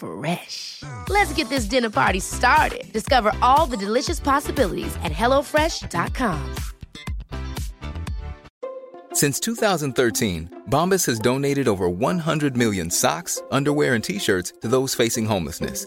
Fresh. Let's get this dinner party started. Discover all the delicious possibilities at hellofresh.com. Since 2013, Bombas has donated over 100 million socks, underwear, and t shirts to those facing homelessness.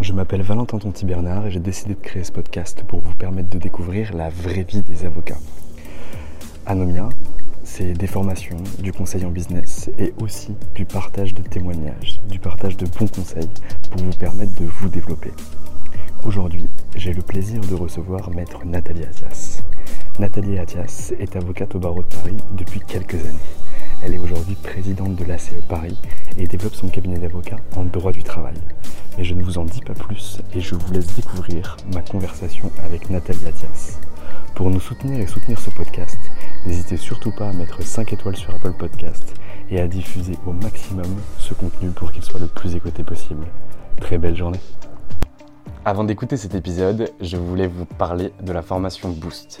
Je m'appelle Valentin Tonti Bernard et j'ai décidé de créer ce podcast pour vous permettre de découvrir la vraie vie des avocats. Anomia, c'est des formations, du conseil en business et aussi du partage de témoignages, du partage de bons conseils pour vous permettre de vous développer. Aujourd'hui, j'ai le plaisir de recevoir maître Nathalie Athias. Nathalie Athias est avocate au barreau de Paris depuis quelques années. Elle est aujourd'hui présidente de l'ACE Paris et développe son cabinet d'avocat en droit du travail. Mais je ne vous en dis pas plus et je vous laisse découvrir ma conversation avec Nathalie Athias. Pour nous soutenir et soutenir ce podcast, n'hésitez surtout pas à mettre 5 étoiles sur Apple Podcast et à diffuser au maximum ce contenu pour qu'il soit le plus écouté possible. Très belle journée. Avant d'écouter cet épisode, je voulais vous parler de la formation Boost.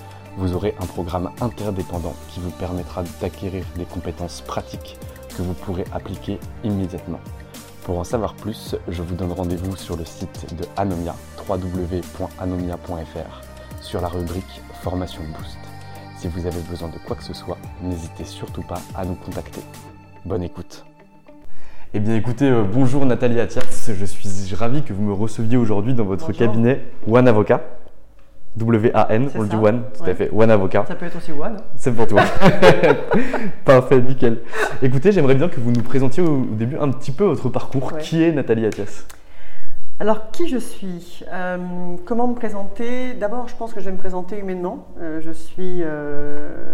vous aurez un programme interdépendant qui vous permettra d'acquérir des compétences pratiques que vous pourrez appliquer immédiatement. Pour en savoir plus, je vous donne rendez-vous sur le site de Anomia, www.anomia.fr, sur la rubrique Formation Boost. Si vous avez besoin de quoi que ce soit, n'hésitez surtout pas à nous contacter. Bonne écoute. Eh bien écoutez, euh, bonjour Nathalie Athias, je suis ravi que vous me receviez aujourd'hui dans votre Bonjour. cabinet One Avocat. W-A-N, on le dit. One, tout à fait, One Avocat. Ça peut être aussi one. C'est pour toi. Parfait, nickel. Écoutez, j'aimerais bien que vous nous présentiez au au début un petit peu votre parcours. Ouais. Qui est Nathalie Athias? Alors, qui je suis? Euh, Comment me présenter? D'abord, je pense que je vais me présenter humainement. Euh, je, suis, euh,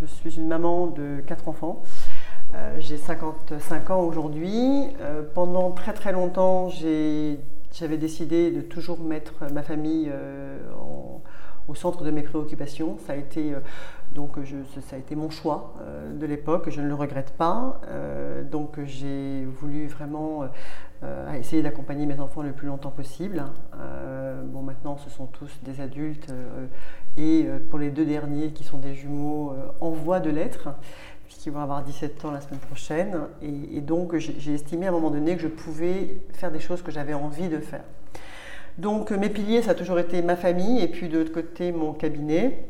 je suis une maman de quatre enfants. J'ai 55 ans aujourd'hui. Pendant très très longtemps, j'ai- j'avais décidé de toujours mettre ma famille euh, au centre de mes préoccupations. Ça a été, euh, donc, ça a été mon choix euh, de l'époque, je ne le regrette pas. Donc j'ai voulu vraiment essayer d'accompagner mes enfants le plus longtemps possible. Bon, maintenant, ce sont tous des adultes et pour les deux derniers qui sont des jumeaux en voie de l'être, puisqu'ils vont avoir 17 ans la semaine prochaine. Et, donc, j'ai j'ai estimé à un moment donné que je pouvais faire des choses que j'avais envie de faire. Donc, euh, mes piliers, ça a toujours été ma famille et puis de l'autre côté, mon cabinet.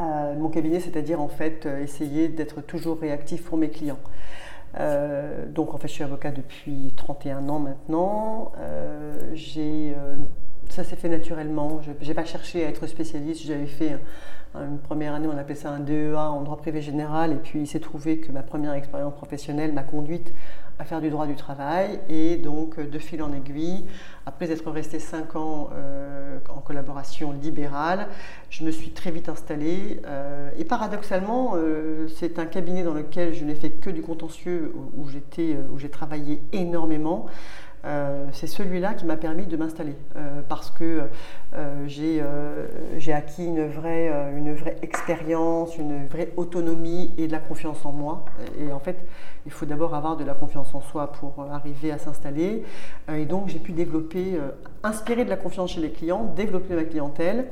Euh, mon cabinet, c'est-à-dire en fait euh, essayer d'être toujours réactif pour mes clients. Euh, donc en fait, je suis avocat depuis 31 ans maintenant. Euh, euh, ça s'est fait naturellement. Je n'ai pas cherché à être spécialiste. J'avais fait un- une première année, on appelait ça un DEA en droit privé général. Et puis il s'est trouvé que ma première expérience professionnelle m'a conduite à faire du droit du travail. Et donc, de fil en aiguille, après être resté cinq ans en collaboration libérale, je me suis très vite installée. et paradoxalement, c'est un cabinet dans lequel je n'ai fait que du contentieux, où, où j'ai travaillé énormément. Euh, c'est celui-là qui m'a permis de m'installer euh, parce que euh, j'ai acquis une vraie, une vraie expérience, une vraie autonomie et de la confiance en moi. Et en fait, il faut d'abord avoir de la confiance en soi pour arriver à s'installer. et donc, j'ai pu développer, inspirer de la confiance chez les clients, développer ma clientèle.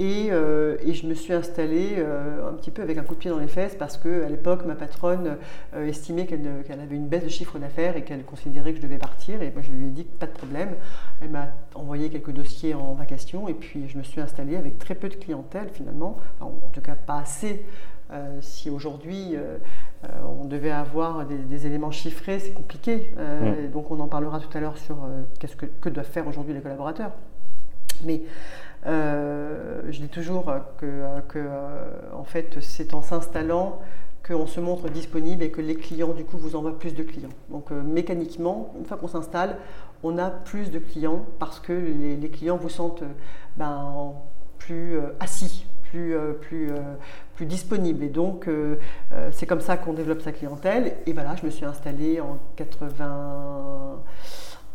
Euh, et, je me suis installée euh, un petit peu avec un coup de pied dans les fesses parce qu'à l'époque, ma patronne euh, estimait qu'elle avait une baisse de chiffre d'affaires et qu'elle considérait que je devais partir. Et moi, je lui ai dit pas de problème. Elle m'a envoyé quelques dossiers en vacation et puis je me suis installée avec très peu de clientèle finalement. en tout cas, pas assez. si aujourd'hui on devait avoir des, éléments chiffrés, c'est compliqué. Mmh. Donc on en parlera tout à l'heure sur qu'est-ce que, que doivent faire aujourd'hui les collaborateurs. Mais je dis toujours que, euh, en fait, c'est en s'installant qu'on se montre disponible et que les clients, du coup, vous envoient plus de clients. Donc, euh, mécaniquement, une fois qu'on s'installe, on a plus de clients parce que les, clients vous sentent ben, plus assis, plus, plus, plus disponibles. Et donc, c'est comme ça qu'on développe sa clientèle. Et voilà, je me suis installée en 80.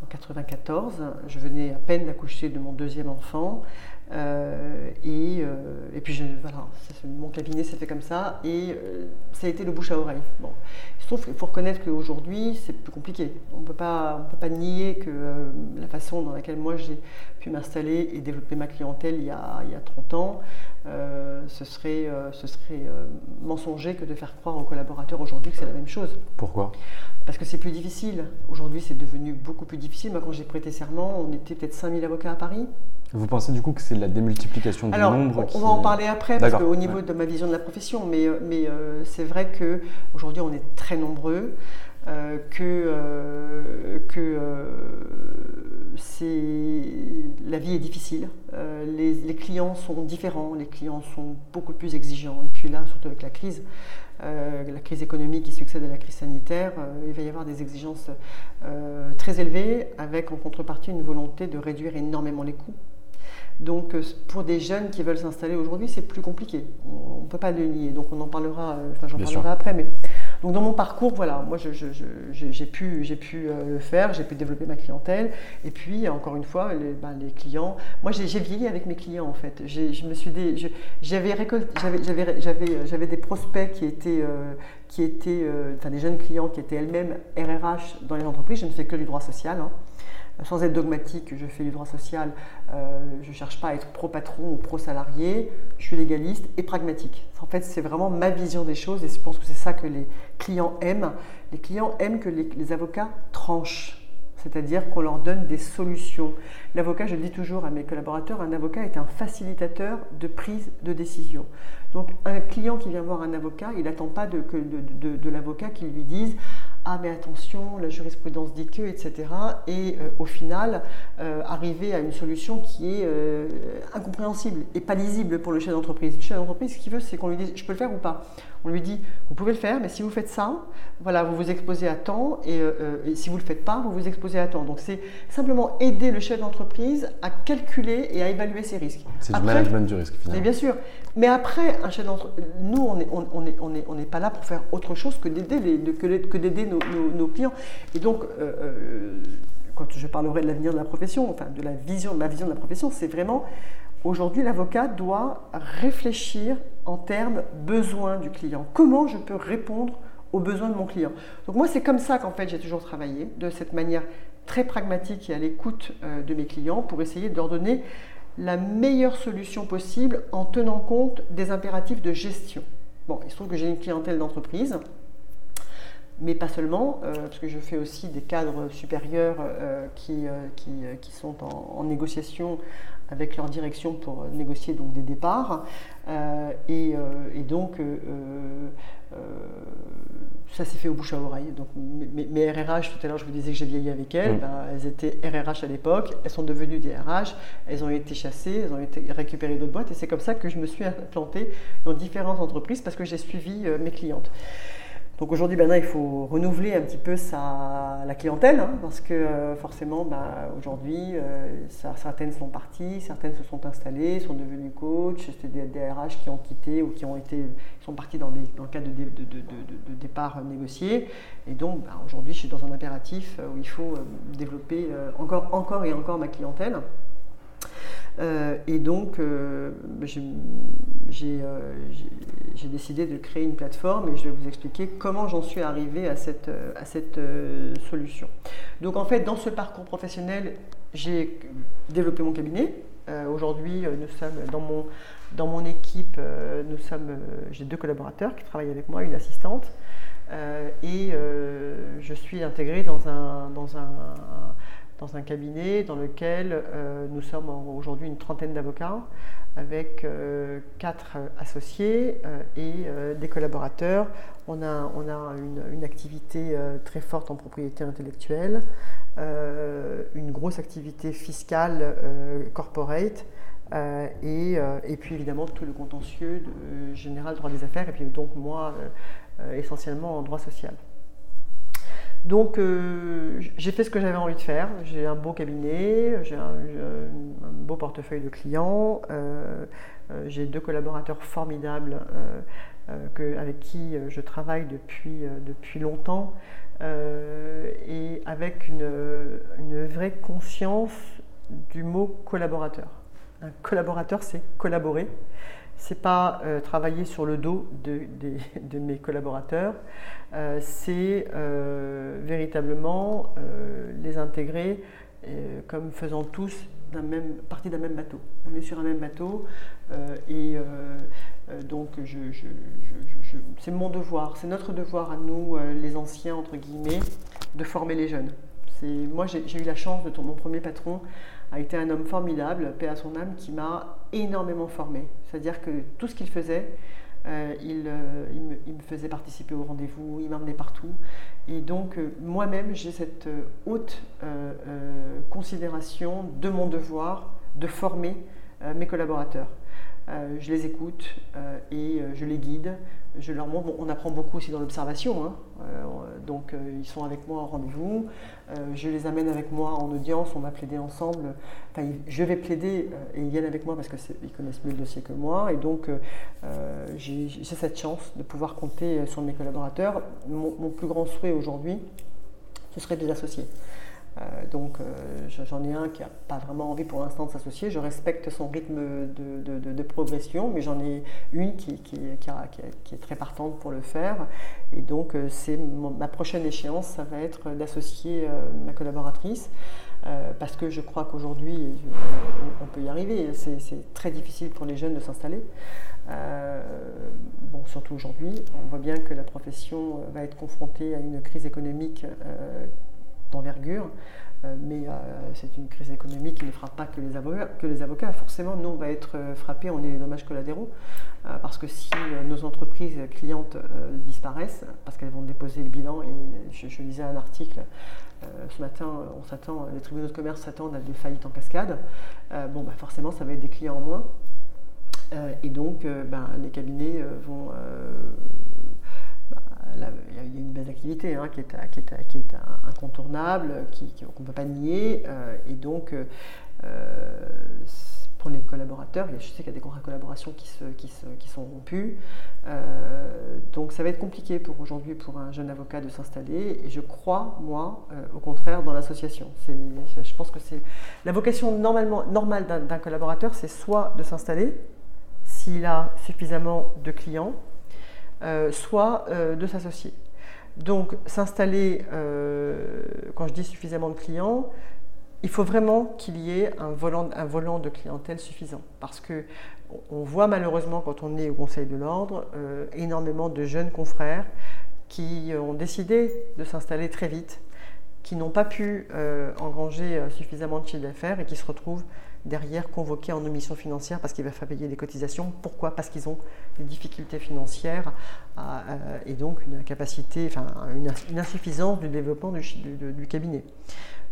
En 94, je venais à peine d'accoucher de mon deuxième enfant. Euh, et, euh, et, puis voilà, mon cabinet s'est fait comme ça et euh, ça a été le bouche à oreille. Bon. Se trouve qu'il faut reconnaître qu'aujourd'hui c'est plus compliqué. On ne peut pas nier que la façon dans laquelle moi j'ai pu m'installer et développer ma clientèle il y a, il y a 30 ans, ce serait, ce serait mensonger que de faire croire aux collaborateurs aujourd'hui que c'est la même chose. Pourquoi? Parce que c'est plus difficile. Aujourd'hui, c'est devenu beaucoup plus difficile. Moi, quand j'ai prêté serment, on était peut-être 5000 avocats à Paris. Vous pensez du coup que c'est la démultiplication du nombre On va en parler après, parce qu'au niveau de ma vision de la profession, mais, euh, mais euh, c'est vrai qu'aujourd'hui on est très nombreux, euh, que, que la vie est difficile, les, les, clients sont différents, les clients sont beaucoup plus exigeants, et puis là, surtout avec la crise, la crise économique qui succède à la crise sanitaire, il va y avoir des exigences très élevées, avec en contrepartie une volonté de réduire énormément les coûts. Donc euh, pour des jeunes qui veulent s'installer aujourd'hui, c'est plus compliqué. On ne peut pas le nier. Donc on en parlera, euh, enfin j'en parlerai après. Mais donc dans mon parcours, voilà, moi j'ai pu, euh, le faire, j'ai pu développer ma clientèle. Et puis encore une fois, les, ben, clients. Moi j'ai vieilli avec mes clients en fait. Je me suis j'avais récolté, j'avais des prospects qui étaient qui étaient, enfin des jeunes clients qui étaient elles-mêmes RRH dans les entreprises. Je ne fais que du droit social. Hein sans être dogmatique, je fais du droit social, euh, je ne cherche pas à être pro-patron ou pro-salarié, je suis légaliste et pragmatique. En fait, c'est vraiment ma vision des choses et je pense que c'est ça que les clients aiment. Les clients aiment que les, avocats tranchent c'est-à-dire qu'on leur donne des solutions. L'avocat, je le dis toujours à mes collaborateurs, un avocat est un facilitateur de prise de décision. Donc un client qui vient voir un avocat, il n'attend pas de, l'avocat qui lui dise ah mais attention, la jurisprudence dit que, etc. Et euh, au final, euh, arriver à une solution qui est euh, incompréhensible et pas lisible pour le chef d'entreprise. Le chef d'entreprise, ce qu'il veut, c'est qu'on lui dise, je peux le faire ou pas? On lui dit, vous pouvez le faire, mais si vous faites ça, voilà, vous vous exposez à temps, et, si vous ne le faites pas, vous vous exposez à temps. Donc c'est simplement aider le chef d'entreprise à calculer et à évaluer ses risques. C'est du management du risque, finalement. bien sûr. Mais après, un chef d'entreprise, nous, on n'est on est, on est, on est pas là pour faire autre chose que d'aider que d'aider nos, clients. Et donc, euh, euh, quand je parlerai de l'avenir de la profession, enfin de la vision, de ma vision de la profession, c'est vraiment aujourd'hui l'avocat doit réfléchir en termes besoins du client. Comment je peux répondre aux besoins de mon client? Donc moi, c'est comme ça qu'en fait j'ai toujours travaillé, de cette manière très pragmatique et à l'écoute euh, de mes clients pour essayer de leur donner la meilleure solution possible en tenant compte des impératifs de gestion. Bon, il se trouve que j'ai une clientèle d'entreprise mais pas seulement, euh, parce que je fais aussi des cadres supérieurs euh, qui, qui, qui, sont en, négociation avec leur direction pour négocier donc des départs. Et, et, donc, ça s'est fait au bouche à oreille. Donc, mes, RRH, tout à l'heure, je vous disais que j'ai vieilli avec elles. Mm. Ben, elles étaient RRH à l'époque. Elles sont devenues des RH. Elles ont été chassées. Elles ont été récupérées d'autres boîtes. Et c'est comme ça que je me suis implantée dans différentes entreprises parce que j'ai suivi mes clientes. Donc aujourd'hui, maintenant, il faut renouveler un petit peu sa, la clientèle, hein, parce que euh, forcément, bah, aujourd'hui, euh, certaines sont parties, certaines se sont installées, sont devenues coach, c'est des DRH qui ont quitté ou qui ont été, sont partis dans, dans le cadre de, de, de, départ négocié. Et donc, bah, aujourd'hui, je suis dans un impératif où il faut développer encore, encore et encore ma clientèle. Euh, et donc, euh, euh, j'ai décidé de créer une plateforme et je vais vous expliquer comment j'en suis arrivé à cette, à cette solution. Donc, en fait, dans ce parcours professionnel, j'ai développé mon cabinet. Aujourd'hui, nous sommes dans mon, dans mon équipe, nous j'ai deux collaborateurs qui travaillent avec moi, une assistante. et je suis intégrée dans un, dans un dans un cabinet dans lequel euh, nous sommes aujourd'hui une trentaine d'avocats avec euh, quatre associés euh, et des collaborateurs. On a, on a une, activité très forte en propriété intellectuelle, une grosse activité fiscale corporate. Et, et, puis évidemment tout le contentieux général droit des affaires et puis donc moi essentiellement en droit social. Donc euh, j'ai fait ce que j'avais envie de faire. J'ai un beau cabinet, j'ai un, beau portefeuille de clients, euh, euh, j'ai deux collaborateurs formidables avec qui je travaille depuis, depuis longtemps et avec une, une, vraie conscience du mot collaborateur. Un collaborateur, c'est collaborer c'est pas euh, travailler sur le dos de, mes collaborateurs, euh, c'est euh, véritablement les intégrer comme faisant tous même, partie d'un même bateau. On est sur un même bateau et donc c'est mon devoir, c'est notre devoir à nous, les anciens, entre guillemets, de former les jeunes. Moi, j'ai eu la chance de mon premier patron a été un homme formidable, paix à son âme, qui m'a énormément formé. C'est-à-dire que tout ce qu'il faisait, euh, euh, il, me, faisait participer au rendez-vous, il m'emmenait partout. Et donc, euh, moi-même, j'ai cette haute considération de mon devoir de former mes collaborateurs. Euh, je les écoute euh, et euh, je les guide. Je leur montre, on apprend beaucoup aussi dans l'observation, hein. donc ils sont avec moi en rendez-vous, je les amène avec moi en audience, on va plaider ensemble, enfin, je vais plaider et ils viennent avec moi parce qu'ils connaissent mieux le dossier que moi, et donc j'ai cette chance de pouvoir compter sur mes collaborateurs. mon plus grand souhait aujourd'hui, ce serait de les associer. Euh, donc euh, j'en ai un qui n'a pas vraiment envie pour l'instant de s'associer. Je respecte son rythme de, progression, mais j'en ai une qui, est très partante pour le faire. Et donc euh, c'est ma prochaine échéance, ça va être d'associer ma collaboratrice. parce que je crois qu'aujourd'hui, on, peut y arriver. C'est très difficile pour les jeunes de s'installer. bon, surtout aujourd'hui, on voit bien que la profession va être confrontée à une crise économique d'envergure, euh, mais euh, c'est une crise économique qui ne frappe pas que les avocats. Que les avocats. Forcément, nous, on va être euh, frappés, on est les dommages collatéraux, parce que si nos entreprises clientes disparaissent, parce qu'elles vont déposer le bilan, et je, lisais un article ce matin, on s'attend, les tribunaux de commerce s'attendent à des faillites en cascade, bon, bah, forcément, ça va être des clients en moins. et donc, ben, les cabinets vont il y a une base d'activité hein, qui, est, incontournable, qu'on ne peut pas nier. Euh, et donc, euh, pour les collaborateurs, je sais qu'il y a des contrats de collaboration qui, sont rompus. Euh, donc, ça va être compliqué pour aujourd'hui pour un jeune avocat de s'installer. Et je crois, moi, au contraire, dans l'association. Je pense que c'est la vocation normalement, normale d'un collaborateur, c'est soit de s'installer s'il a suffisamment de clients soit euh, de s'associer. Donc s'installer, euh, quand je dis suffisamment de clients, il faut vraiment qu'il y ait un volant, un volant de clientèle suffisant. Parce que on voit malheureusement quand on est au Conseil de l'ordre énormément de jeunes confrères qui ont décidé de s'installer très vite, qui n'ont pas pu engranger suffisamment de chiffre d'affaires et qui se retrouvent derrière convoqués en omission financière parce qu'il va falloir payer des cotisations. Pourquoi? Parce qu'ils ont des difficultés financières euh, et donc une, insuffisance du développement du, cabinet.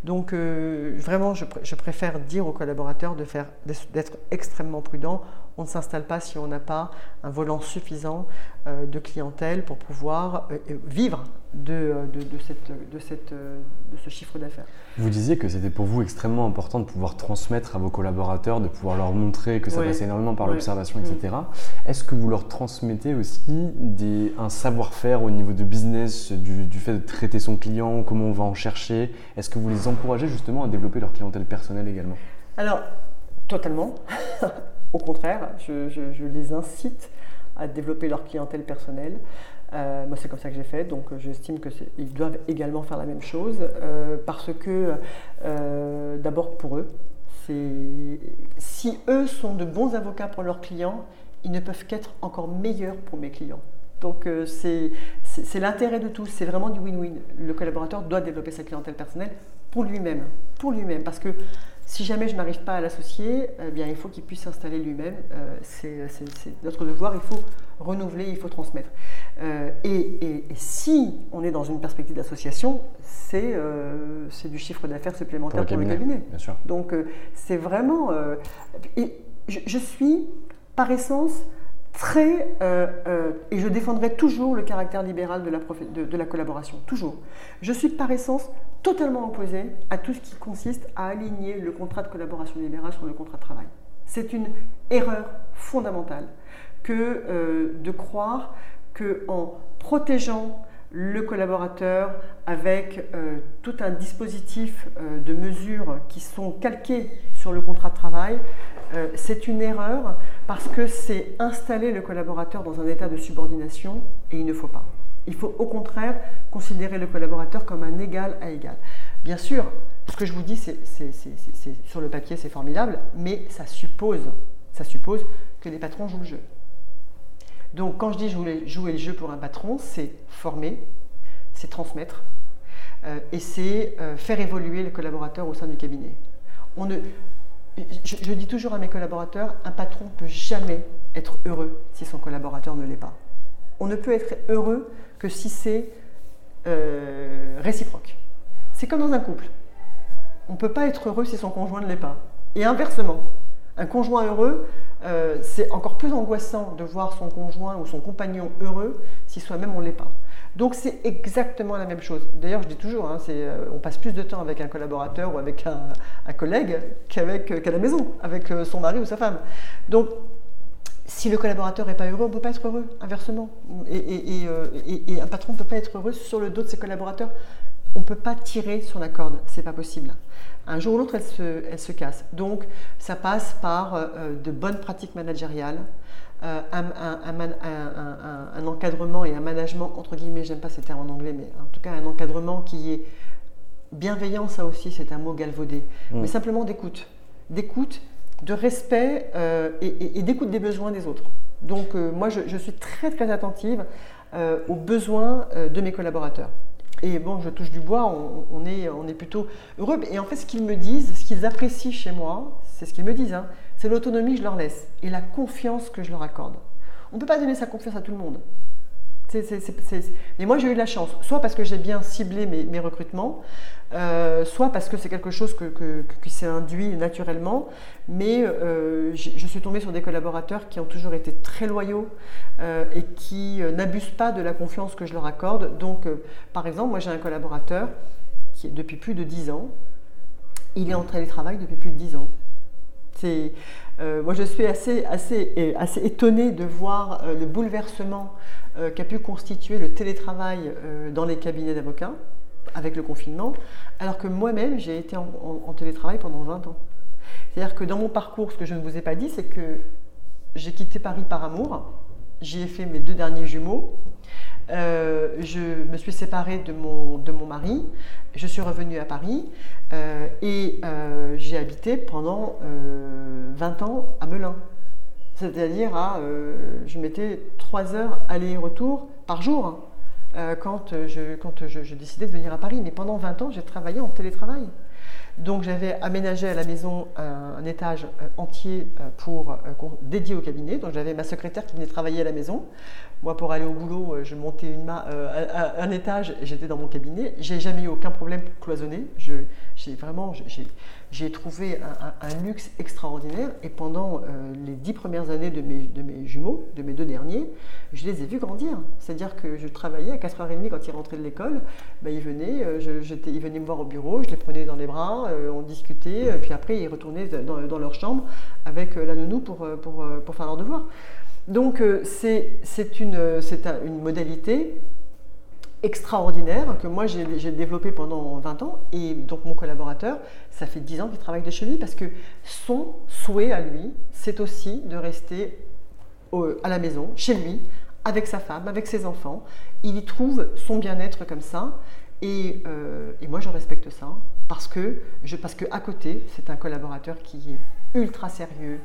Donc euh, vraiment, je, préfère dire aux collaborateurs d'être extrêmement prudents. On ne s'installe pas si on n'a pas un volant suffisant euh, de clientèle pour pouvoir euh, vivre de, cette, de, cette, de ce chiffre d'affaires. Vous disiez que c'était pour vous extrêmement important de pouvoir transmettre à vos collaborateurs, de pouvoir leur montrer que ça passait énormément par l'observation, etc. Mm. Est-ce que vous leur transmettez aussi des, un savoir-faire au niveau de business, du, du, fait de traiter son client, comment on va en chercher? Est-ce que vous les encouragez justement à développer leur clientèle personnelle également? Alors, totalement. Au contraire, je, les incite à développer leur clientèle personnelle. Euh, moi, c'est comme ça que j'ai fait, donc euh, j'estime qu'ils doivent également faire la même chose, euh, parce que, d'abord pour eux, si eux sont de bons avocats pour leurs clients, ils ne peuvent qu'être encore meilleurs pour mes clients. Donc c'est l'intérêt de tous, c'est vraiment du win-win. Le collaborateur doit développer sa clientèle personnelle pour lui-même, pour lui-même, parce que si jamais je n'arrive pas à l'associer, eh bien, il faut qu'il puisse s'installer lui-même. Euh, c'est notre devoir, il faut renouveler, il faut transmettre. Euh, et, si on est dans une perspective d'association, c'est euh, du chiffre d'affaires supplémentaire pour le cabinet. Bien sûr. Donc c'est vraiment... et je, suis, par essence, très, et je défendrai toujours le caractère libéral de la, de la collaboration, toujours. Je suis par essence totalement opposé à tout ce qui consiste à aligner le contrat de collaboration libérale sur le contrat de travail. C'est une erreur fondamentale que euh, de croire qu'en protégeant le collaborateur avec euh, tout un dispositif euh, de mesures qui sont calquées sur le contrat de travail, c'est une erreur parce que c'est installer le collaborateur dans un état de subordination et il ne faut pas. Il faut au contraire considérer le collaborateur comme un égal à égal. Bien sûr, ce que je vous dis, c'est, sur le papier, c'est formidable, mais ça suppose que les patrons jouent le jeu. Donc quand je dis jouer, jouer le jeu pour un patron, c'est former, c'est transmettre, euh, et c'est euh, faire évoluer le collaborateur au sein du cabinet. Je dis toujours à mes collaborateurs, un patron ne peut jamais être heureux si son collaborateur ne l'est pas. On ne peut être heureux que si c'est euh, réciproque. C'est comme dans un couple. On ne peut pas être heureux si son conjoint ne l'est pas. Et inversement, un conjoint heureux, euh, c'est encore plus angoissant de voir son conjoint ou son compagnon heureux si soi-même on ne l'est pas. Donc c'est exactement la même chose. D'ailleurs, je dis toujours, hein, euh, on passe plus de temps avec un collaborateur ou avec un, collègue qu'avec qu'à la maison, avec son mari ou sa femme. Donc si le collaborateur n'est pas heureux, on ne peut pas être heureux, inversement. Euh, et, un patron ne peut pas être heureux sur le dos de ses collaborateurs. On ne peut pas tirer sur la corde, c'est pas possible. Un jour ou l'autre, elle se, casse. Donc, ça passe par euh, euh, de bonnes pratiques managériales, un, encadrement et un management, entre guillemets, j'aime pas ces termes en anglais, mais en tout cas un encadrement qui est bienveillant, ça aussi, c'est un mot galvaudé, mm. mais simplement d'écoute. D'écoute de respect euh, et, d'écoute des besoins des autres. Donc euh, moi, je, suis très très attentive euh, aux besoins de mes collaborateurs. Et bon, je touche du bois, on, est, plutôt heureux. Et en fait, ce qu'ils me disent, ce qu'ils apprécient chez moi, c'est ce qu'ils me disent, hein, c'est l'autonomie que je leur laisse et la confiance que je leur accorde. On ne peut pas donner sa confiance à tout le monde. Mais moi, j'ai eu de la chance, soit parce que j'ai bien ciblé mes, recrutements, euh, soit parce que c'est quelque chose qui s'est induit naturellement. Mais euh, je suis tombée sur des collaborateurs qui ont toujours été très loyaux euh, et qui n'abusent pas de la confiance que je leur accorde. Donc, par exemple, moi, j'ai un collaborateur qui est depuis plus de 10 ans. Il est en télétravail depuis plus de 10 ans. Moi, je suis assez, assez, assez étonnée de voir le bouleversement euh, qu'a pu constituer le télétravail euh, dans les cabinets d'avocats avec le confinement, alors que moi-même, j'ai été en, télétravail pendant 20 ans. C'est-à-dire que dans mon parcours, ce que je ne vous ai pas dit, c'est que j'ai quitté Paris par amour, j'y ai fait mes deux derniers jumeaux, euh, je me suis séparée de mon, de mon mari, je suis revenue à Paris et j'ai habité pendant 20 ans à Melun. C'est-à-dire, à, euh, je mettais trois heures aller-retour par jour hein, euh, quand, je, quand je, décidais de venir à Paris. Mais pendant 20 ans, j'ai travaillé en télétravail. Donc j'avais aménagé à la maison un, étage euh, entier euh, pour, dédié au cabinet. Donc j'avais ma secrétaire qui venait travailler à la maison. Moi, pour aller au boulot, je montais une un étage j'étais dans mon cabinet. J'ai jamais eu aucun problème pour cloisonner. j'ai vraiment, j'ai trouvé un, luxe extraordinaire. Et pendant les dix premières années de mes, de mes jumeaux, de mes deux derniers, je les ai vus grandir. C'est-à-dire que je travaillais à 4h30 quand ils rentraient de l'école. Ben, ils, venaient, ils venaient me voir au bureau, je les prenais dans les bras euh, on discutait, euh, puis après ils retournaient dans, leur chambre avec euh, la nounou pour, pour, pour faire leur devoir. Donc c'est une, une modalité extraordinaire que moi j'ai développé pendant 20 ans et donc mon collaborateur, ça fait 10 ans qu'il travaille de chez lui parce que son souhait à lui, c'est aussi de rester à la maison, chez lui, avec sa femme, avec ses enfants. Il y trouve son bien-être comme ça et, et, moi je respecte ça parce que, parce que à côté, c'est un collaborateur qui est ultra sérieux,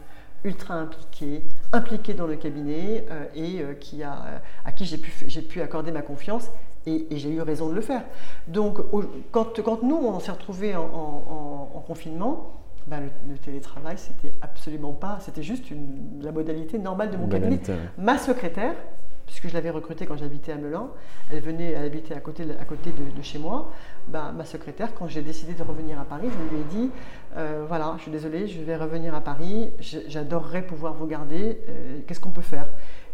ultra impliqué, impliqué dans le cabinet euh, et euh, qui a, à qui j'ai pu, pu, accorder ma confiance et, j'ai eu raison de le faire. Donc quand, quand nous, on s'est retrouvés en, confinement, bah, le, télétravail, c'était absolument pas, c'était juste une, la modalité normale de mon cabinet. Ma secrétaire, puisque je l'avais recrutée quand j'habitais à Melun. Elle venait habiter à côté, à côté de, chez moi. Bah, ma secrétaire, quand j'ai décidé de revenir à Paris, je lui ai dit euh, voilà, je suis désolée, je vais revenir à Paris, j'adorerais pouvoir vous garder, euh, qu'est-ce qu'on peut faire?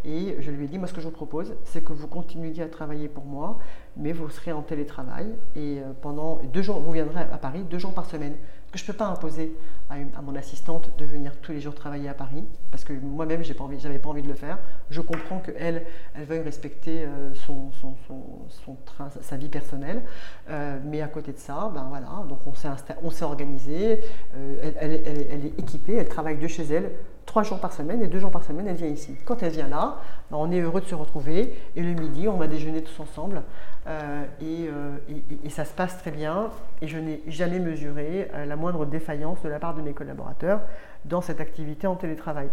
Et je lui ai dit moi, ce que je vous propose, c'est que vous continuiez à travailler pour moi, mais vous serez en télétravail et euh, pendant deux jours, vous viendrez à Paris deux jours par semaine je ne peux pas imposer à, mon assistante de venir tous les jours travailler à Paris, parce que moi-même, je n'avais pas envie de le faire. Je comprends qu'elle, elle veuille respecter euh, son, son, son, train, sa vie personnelle, euh, mais à côté de ça, ben voilà, donc on s'est organisé, euh, elle, elle, est équipée, elle travaille de chez elle trois jours par semaine et deux jours par semaine, elle vient ici. Quand elle vient là, ben, on est heureux de se retrouver et le midi, on va déjeuner tous ensemble. Euh, euh, et, ça se passe très bien et je n'ai jamais mesuré euh, la moindre défaillance de la part de mes collaborateurs dans cette activité en télétravail.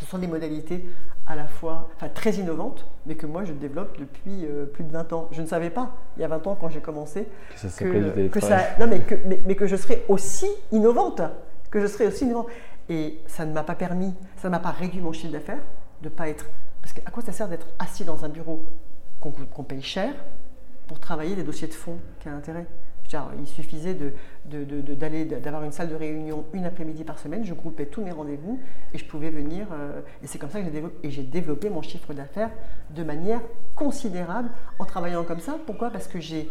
Ce sont des modalités à la fois enfin, très innovantes, mais que moi je développe depuis plus de 20 ans. Je ne savais pas, il y a 20 ans quand j'ai commencé, que ça, que, ça non, mais, que, mais, que je serais aussi innovante, que je serais aussi innovante. Et ça ne m'a pas permis, ça ne m'a pas réduit mon chiffre d'affaires, de pas être... Parce qu'à quoi ça sert d'être assis dans un bureau qu'on paye cher pour travailler des dossiers de fonds qui a intérêt? il suffisait d'avoir une salle de réunion une après-midi par semaine, je groupais tous mes rendez-vous et je pouvais venir. Euh, et c'est comme ça que j'ai développé, mon chiffre d'affaires de manière considérable en travaillant comme ça. Pourquoi? Parce que je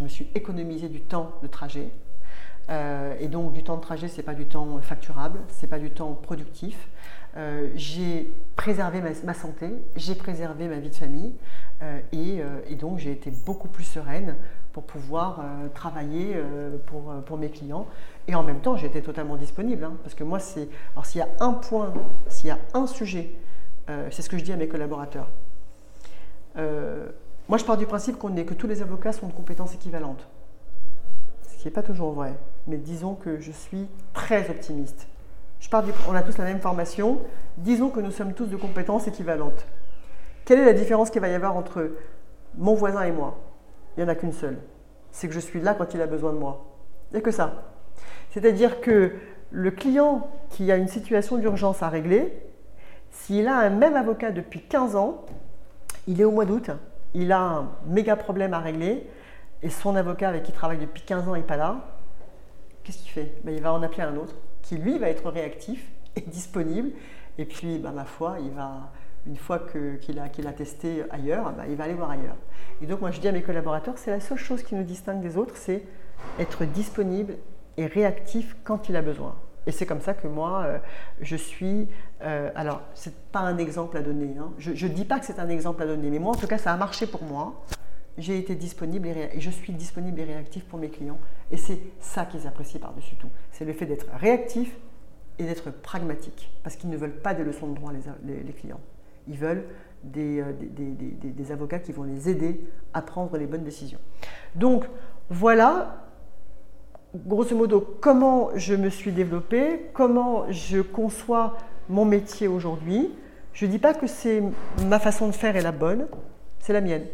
me suis économisé du temps de trajet. Euh, et donc du temps de trajet, c'est pas du temps facturable, c'est pas du temps productif. Euh, j'ai préservé ma, santé, j'ai préservé ma vie de famille euh, et, donc j'ai été beaucoup plus sereine pour pouvoir travailler pour, mes clients. Et en même temps, été totalement disponible. Hein, parce que moi, c'est. Alors, s'il y a un point, s'il y a un sujet, c'est ce que je dis à mes collaborateurs. moi, je pars du principe qu'on est, que tous les avocats sont de compétences équivalentes. Ce qui n'est pas toujours vrai. Mais disons que je suis très optimiste je pars on a tous la même formation. Disons que nous sommes tous de compétences équivalentes. Quelle est la différence qu'il va y avoir entre mon voisin et moi? Il n'y en a qu'une seule. C'est que je suis là quand il a besoin de moi. Il n'y a que ça. C'est-à-dire que le client qui a une situation d'urgence à régler, s'il a un même avocat depuis 15 ans, il est au mois d'août, il a un méga problème à régler, et son avocat avec qui il travaille depuis 15 ans n'est pas là, qu'est-ce qu'il fait ben, Il va en appeler un autre qui lui va être réactif et disponible. Et puis, bah, ma foi, il va, une fois qu'il a, a, testé ailleurs, bah, il va aller voir ailleurs. Et donc, moi, je dis à mes collaborateurs, c'est la seule chose qui nous distingue des autres, c'est être disponible et réactif quand il a besoin. Et c'est comme ça que moi, euh, je suis. Euh, alors, ce n'est pas un exemple à donner. Hein. Je ne dis pas que c'est un exemple à donner, mais moi, en tout cas, ça a marché pour moi j'ai été disponible et, je suis disponible et réactif pour mes clients. Et c'est ça qu'ils apprécient par-dessus tout. C'est le fait d'être réactif et d'être pragmatique. Parce qu'ils ne veulent pas des leçons de droit, les, clients. Ils veulent euh, des, des, avocats qui vont les aider à prendre les bonnes décisions. Donc voilà, grosso modo, comment je me suis développée, comment je conçois mon métier aujourd'hui. Je ne dis pas que c'est ma façon de faire est la bonne, c'est la mienne.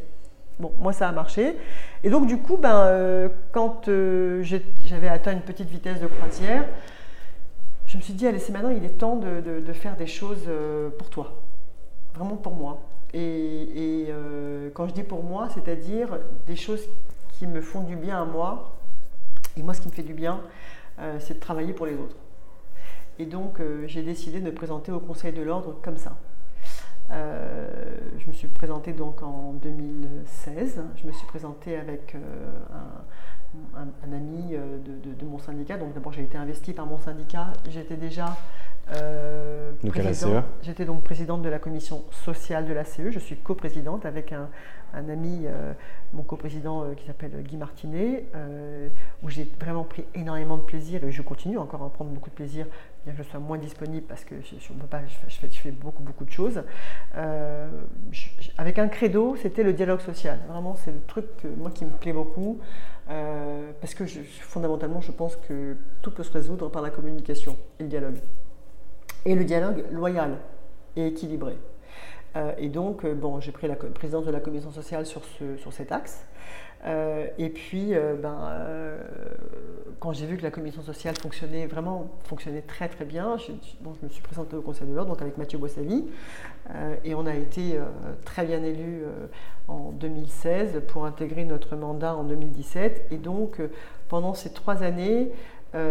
Bon, moi ça a marché. Et donc du coup, ben, euh, quand euh, j'avais atteint une petite vitesse de croisière, je me suis dit, allez, c'est maintenant, il est temps de, faire des choses euh, pour toi. Vraiment pour moi. Et, et, quand je dis pour moi, c'est-à-dire des choses qui me font du bien à moi. Et moi, ce qui me fait du bien, c'est de travailler pour les autres. Et donc, j'ai décidé de me présenter au Conseil de l'Ordre comme ça. Euh, je me suis présentée donc en 2016. Je me suis présentée avec euh, un, un- un ami euh, de, de- de mon syndicat. Donc d'abord j'ai été investie par mon syndicat. J'étais déjà euh, CE. J'étais donc présidente de la commission sociale de la CE. Je suis coprésidente avec un, un ami, euh, mon coprésident euh, qui s'appelle Guy Martinet, où j'ai vraiment pris énormément de plaisir et je continue encore à prendre beaucoup de plaisir, bien que je sois moins disponible parce que je, je, ne peux pas, je, fais- je beaucoup beaucoup de choses. Avec un credo, c'était le dialogue social. Vraiment, c'est le truc que, moi qui me plaît beaucoup, euh, parce que fondamentalement, je pense que tout peut se résoudre par la communication et le dialogue. Et le dialogue loyal et équilibré. Euh, et donc, euh, bon, j'ai pris la présidence de la commission sociale sur, sur cet axe. Euh, et puis, euh, ben, euh, quand j'ai vu que la commission sociale fonctionnait vraiment fonctionnait très très bien, je, je- me suis présentée au Conseil de l'ordre, donc avec Mathieu euh, et on a été très bien euh, en 2016 pour intégrer notre mandat en 2017. Et donc, pendant ces trois années,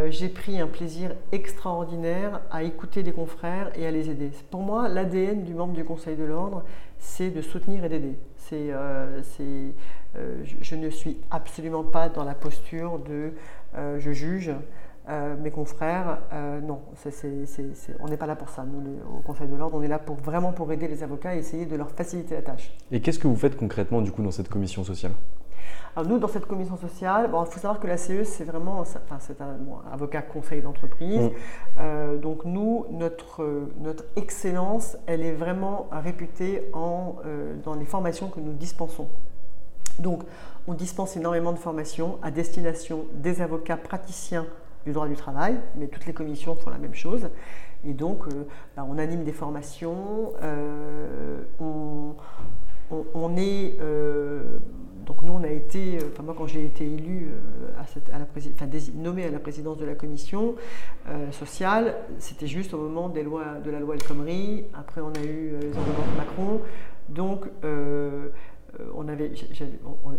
j'ai pris un plaisir extraordinaire à écouter les confrères et à les aider. Pour moi, l'ADN du membre du Conseil de l'ordre, c'est de soutenir et d'aider. C'est, je, je ne suis absolument pas dans la posture de euh, je juge euh, mes confrères. Euh, non, on n'est pas là pour ça. Nous, au Conseil de l'ordre, on est là pour vraiment pour aider les avocats et essayer de leur faciliter la tâche. Et qu'est-ce que vous faites concrètement du coup dans cette commission sociale? Alors nous, dans cette commission sociale, bon, il faut savoir que la CE, c'est vraiment, enfin, c'est un bon, avocat conseil d'entreprise. Mm. Euh, donc nous, notre, euh, notre excellence, elle est vraiment réputée en, euh, dans les formations que nous dispensons. Donc, on dispense énormément de formations à destination des avocats praticiens du droit du travail, mais toutes les commissions font la même chose. Et donc, euh, bah, on anime des formations, euh, on, est. euh, donc, nous, on a été. Enfin, moi, quand j'ai été élu euh, à la enfin, dési- nommé à la présidence de la commission sociale, c'était juste au moment de la loi El Khomri. Après, on a eu les ordonnances Macron. Donc, on avait-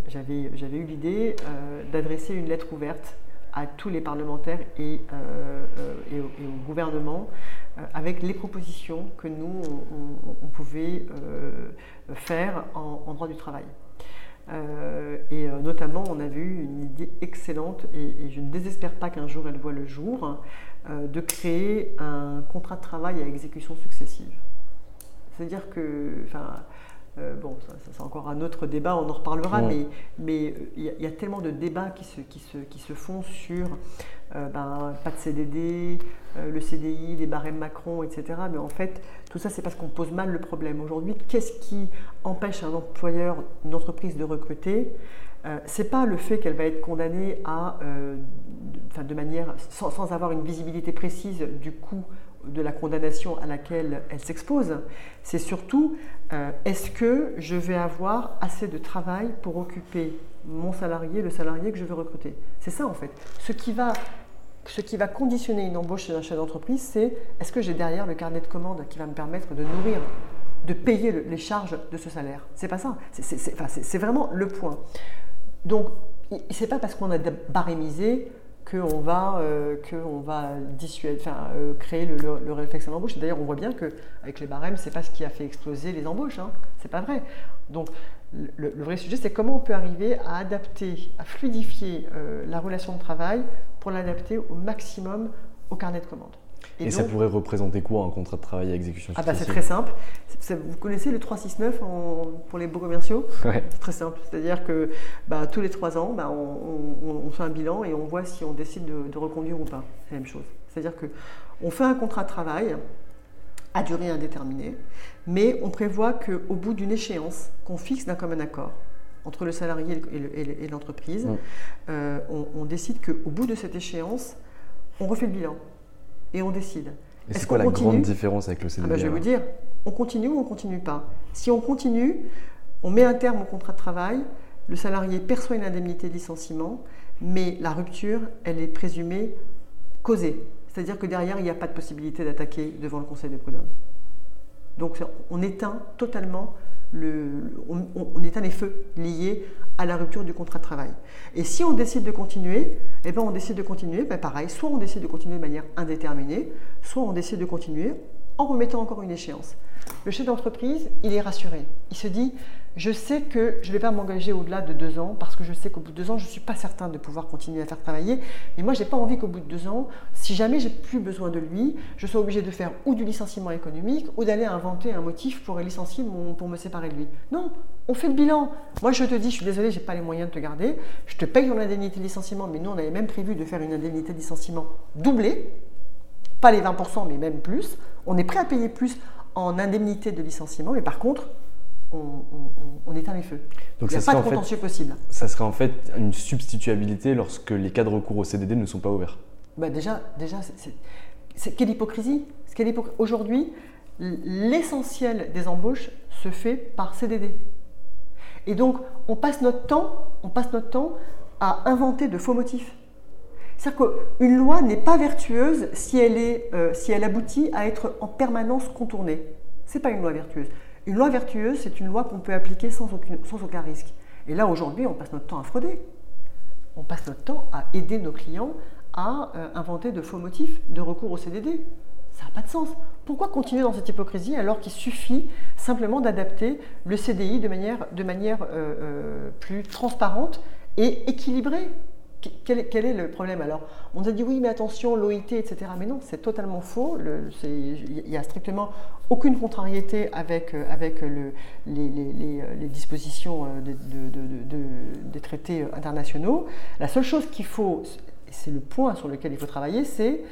j'avais j'avais eu l'idée euh, d'adresser une lettre ouverte à tous les parlementaires et, euh, euh, au, gouvernement euh, avec les propositions que nous, on, pouvait euh, faire en, droit du travail. Euh, et euh, notamment, on avait eu une idée excellente, et, et je ne désespère pas qu'un jour elle voit le jour, euh, de créer un contrat de travail à exécution successive. C'est-à-dire que, euh, bon, ça, ça, c'est encore un autre débat, on en reparlera, Ouais. mais mais euh, il y, a- il y a tellement de débats qui se, qui se, qui se font sur euh, ben, pas de CDD, euh, le CDI, les barèmes Macron, etc. Mais en fait, tout ça, c'est parce qu'on pose mal le problème. Aujourd'hui, qu'est-ce qui empêche un employeur, une entreprise de recruter? C'est pas le fait qu'elle va être condamnée à, de, enfin, de manière sans, sans avoir une visibilité précise du coût de la condamnation à laquelle elle s'expose. C'est surtout euh, est-ce que je vais avoir assez de travail pour occuper mon salarié, le salarié que je veux recruter? C'est ça en fait. Ce qui va ce qui va conditionner une embauche chez un chef d'entreprise, c'est est-ce que j'ai derrière le carnet de commandes qui va me permettre de nourrir, de payer le- les charges de ce salaire? C'est pas ça. C'est- vraiment le point. Donc, c'est pas parce qu'on a barémisé qu'on va, euh, va dissuader, euh, créer le, le- le réflexe à l'embauche. D'ailleurs, on voit bien qu'avec les barèmes, c'est pas ce qui a fait exploser les embauches. Hein. C'est pas vrai. Donc, le, le vrai sujet, c'est comment on peut arriver à adapter, à fluidifier euh, la relation de travail pour l'adapter au maximum au carnet de commandes. Et, ça donc- pourrait représenter quoi un contrat de travail à exécution ah bah c'est très simple. Vous connaissez le 369 en- pour les beaux commerciaux? Ouais. C'est très simple. C'est-à-dire que bah, tous les trois ans, bah, on, on- on fait un bilan et on voit si on décide de, de reconduire ou pas. C'est la même chose. C'est-à-dire que on fait un contrat de travail à durée indéterminée, mais on prévoit qu'au bout d'une échéance qu'on fixe d'un commun accord entre le salarié et le- et le- et l'entreprise, euh, on, on décide qu'au bout de cette échéance, on refait le bilan et on décide. Et Est-ce c'est quoi qu'on la grande différence avec le ah CDD bah, je vais vous dire, on continue ou on continue pas? Si on continue, On met un terme au contrat de travail, le salarié perçoit une indemnité de licenciement, mais la rupture, elle est présumée causée. C'est-à-dire que derrière, il n'y a pas de possibilité d'attaquer devant le Conseil des prud'hommes. Donc on éteint totalement on, éteint les feux liés à la rupture du contrat de travail. Et si on décide de continuer, eh ben on décide de continuer, ben pareil, soit on décide de continuer de manière indéterminée, soit on décide de continuer en remettant encore une échéance. Le chef d'entreprise, il est rassuré. Il se dit, je sais que je ne vais pas m'engager au-delà de deux ans parce que je sais qu'au bout de deux ans, je ne suis pas certain de pouvoir continuer à faire travailler. Mais moi, je n'ai pas envie qu'au bout de deux ans, si jamais j'ai plus besoin de lui, je sois obligé de faire ou du licenciement économique ou d'aller inventer un motif pour licencier pour me séparer de lui. Non, on fait le bilan. Moi, je te dis, je suis désolé, je n'ai pas les moyens de te garder. Je te paye ton indemnité de licenciement, mais nous, on avait même prévu de faire une indemnité de licenciement doublée. Pas les 20%, mais même plus. On est prêt à payer plus en indemnité de licenciement, mais par contre, on, éteint les feux. Donc Il n'y a pas de contentieux possible. Ça serait en fait une substituabilité lorsque les cas de recours au CDD ne sont pas ouverts bah Déjà, déjà c'est quelle hypocrisie Aujourd'hui, l'essentiel des embauches se fait par CDD. Et donc, on passe notre temps, on passe notre temps à inventer de faux motifs. C'est-à-dire qu'une loi n'est pas vertueuse si elle, est, euh, si elle aboutit à être en permanence contournée. Ce n'est pas une loi vertueuse. Une loi vertueuse, c'est une loi qu'on peut appliquer sans, aucun risque. Et là, aujourd'hui, on passe notre temps à frauder. On passe notre temps à aider nos clients à euh, inventer de faux motifs de recours au CDD. Ça n'a pas de sens. Pourquoi continuer dans cette hypocrisie alors qu'il suffit simplement d'adapter le CDI de manière, de manière euh, euh, plus transparente et équilibrée? Quel, est le problème alors? On nous a dit oui, mais attention, l'OIT, etc. Mais non, c'est totalement faux. Il n'y a strictement aucune contrariété avec, euh, avec le, les, dispositions euh, de, des traités internationaux. La seule chose qu'il faut, c'est le point sur lequel il faut travailler, c'est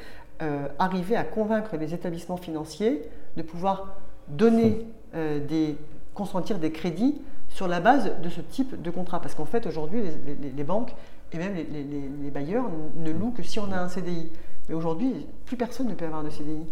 euh, arriver à convaincre les établissements financiers de pouvoir donner consentir des crédits sur la base de ce type de contrat. Parce qu'en fait, aujourd'hui, les, banques et même les, bailleurs ne louent que si on a un CDI. Mais aujourd'hui, plus personne ne peut avoir de CDI.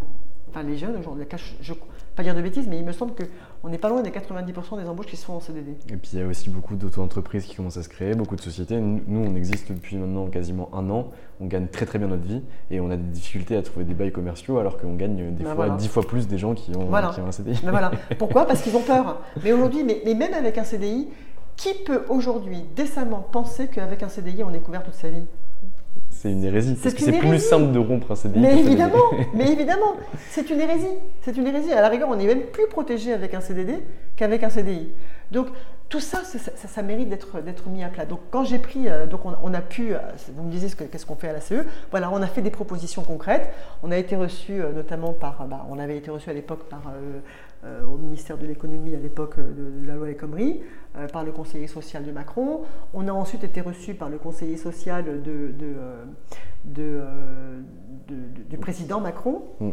Enfin, les jeunes aujourd'hui, je ne pas dire de bêtises, mais il me semble qu'on n'est pas loin des 90% des embauches qui se font en CDD. Et puis il y a aussi beaucoup d'auto-entreprises qui commencent à se créer, beaucoup de sociétés. Nous, on existe depuis maintenant quasiment un an. On gagne très très bien notre vie et on a des difficultés à trouver des bails commerciaux alors qu'on gagne des ben fois dix fois plus des gens qui ont, qui ont un CDI. Ben voilà. Pourquoi? Parce qu'ils ont peur. Mais aujourd'hui, mais, mais même avec un CDI, qui peut aujourd'hui décemment penser qu'avec un CDI, on est couvert toute sa vie? C'est une hérésie. Parce que c'est plus simple de rompre un CDI. Mais évidemment, mais évidemment, c'est une hérésie. C'est une hérésie. À la rigueur, on est même plus protégé avec un CDD qu'avec un CDI. Donc tout ça, ça, mérite d'être mis à plat. Donc quand j'ai pris, euh, donc on, a pu, euh, vous me disiez qu'est-ce qu'on fait à la CE, voilà, on a fait des propositions concrètes. On a été reçu euh, notamment par, bah, on avait été reçu à l'époque par au ministère de l'économie à l'époque de, la loi El Khomri, par le conseiller social de Macron. On a ensuite été reçu par le conseiller social de, du président Macron. Mm.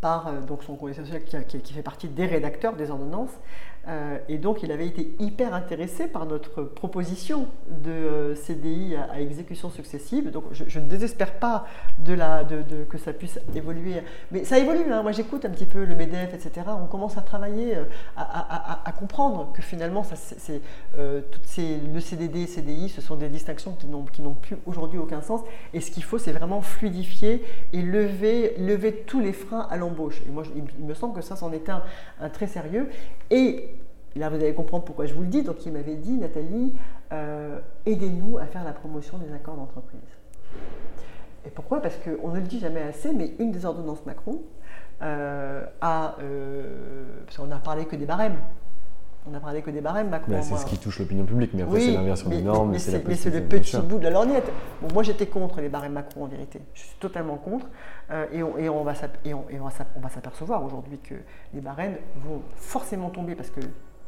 par donc son conseiller social qui, qui, fait partie des rédacteurs des ordonnances. Euh, et donc, il avait été hyper intéressé par notre proposition de euh, CDI à, exécution successive. Donc, je, ne désespère pas de la, de, que ça puisse évoluer. Mais ça évolue. Hein. Moi, j'écoute un petit peu le MEDEF, etc. On commence à travailler, euh, à, comprendre que finalement, ça, toutes ces, le CDD, CDI, ce sont des distinctions qui n'ont, qui n'ont plus aujourd'hui aucun sens. Et ce qu'il faut, c'est vraiment fluidifier et lever, lever tous les freins à l'embauche. Et moi, il, me semble que ça, c'en est un, un très sérieux. Et Là, vous allez comprendre pourquoi je vous le dis. Donc, il m'avait dit, Nathalie, euh, aidez-nous à faire la promotion des accords d'entreprise. Et pourquoi? Parce qu'on ne le dit jamais assez, mais une des ordonnances Macron euh, a. Euh, parce qu'on n'a parlé que des barèmes. On n'a parlé que des barèmes, Macron. C'est ce qui touche l'opinion publique, mais après, c'est l'inversion des normes. Mais c'est le petit bout de la lorgnette. Bon, moi, j'étais contre les barèmes Macron, en vérité. Je suis totalement contre. et, on, et, on, va s'apercevoir aujourd'hui que les barèmes vont forcément tomber parce que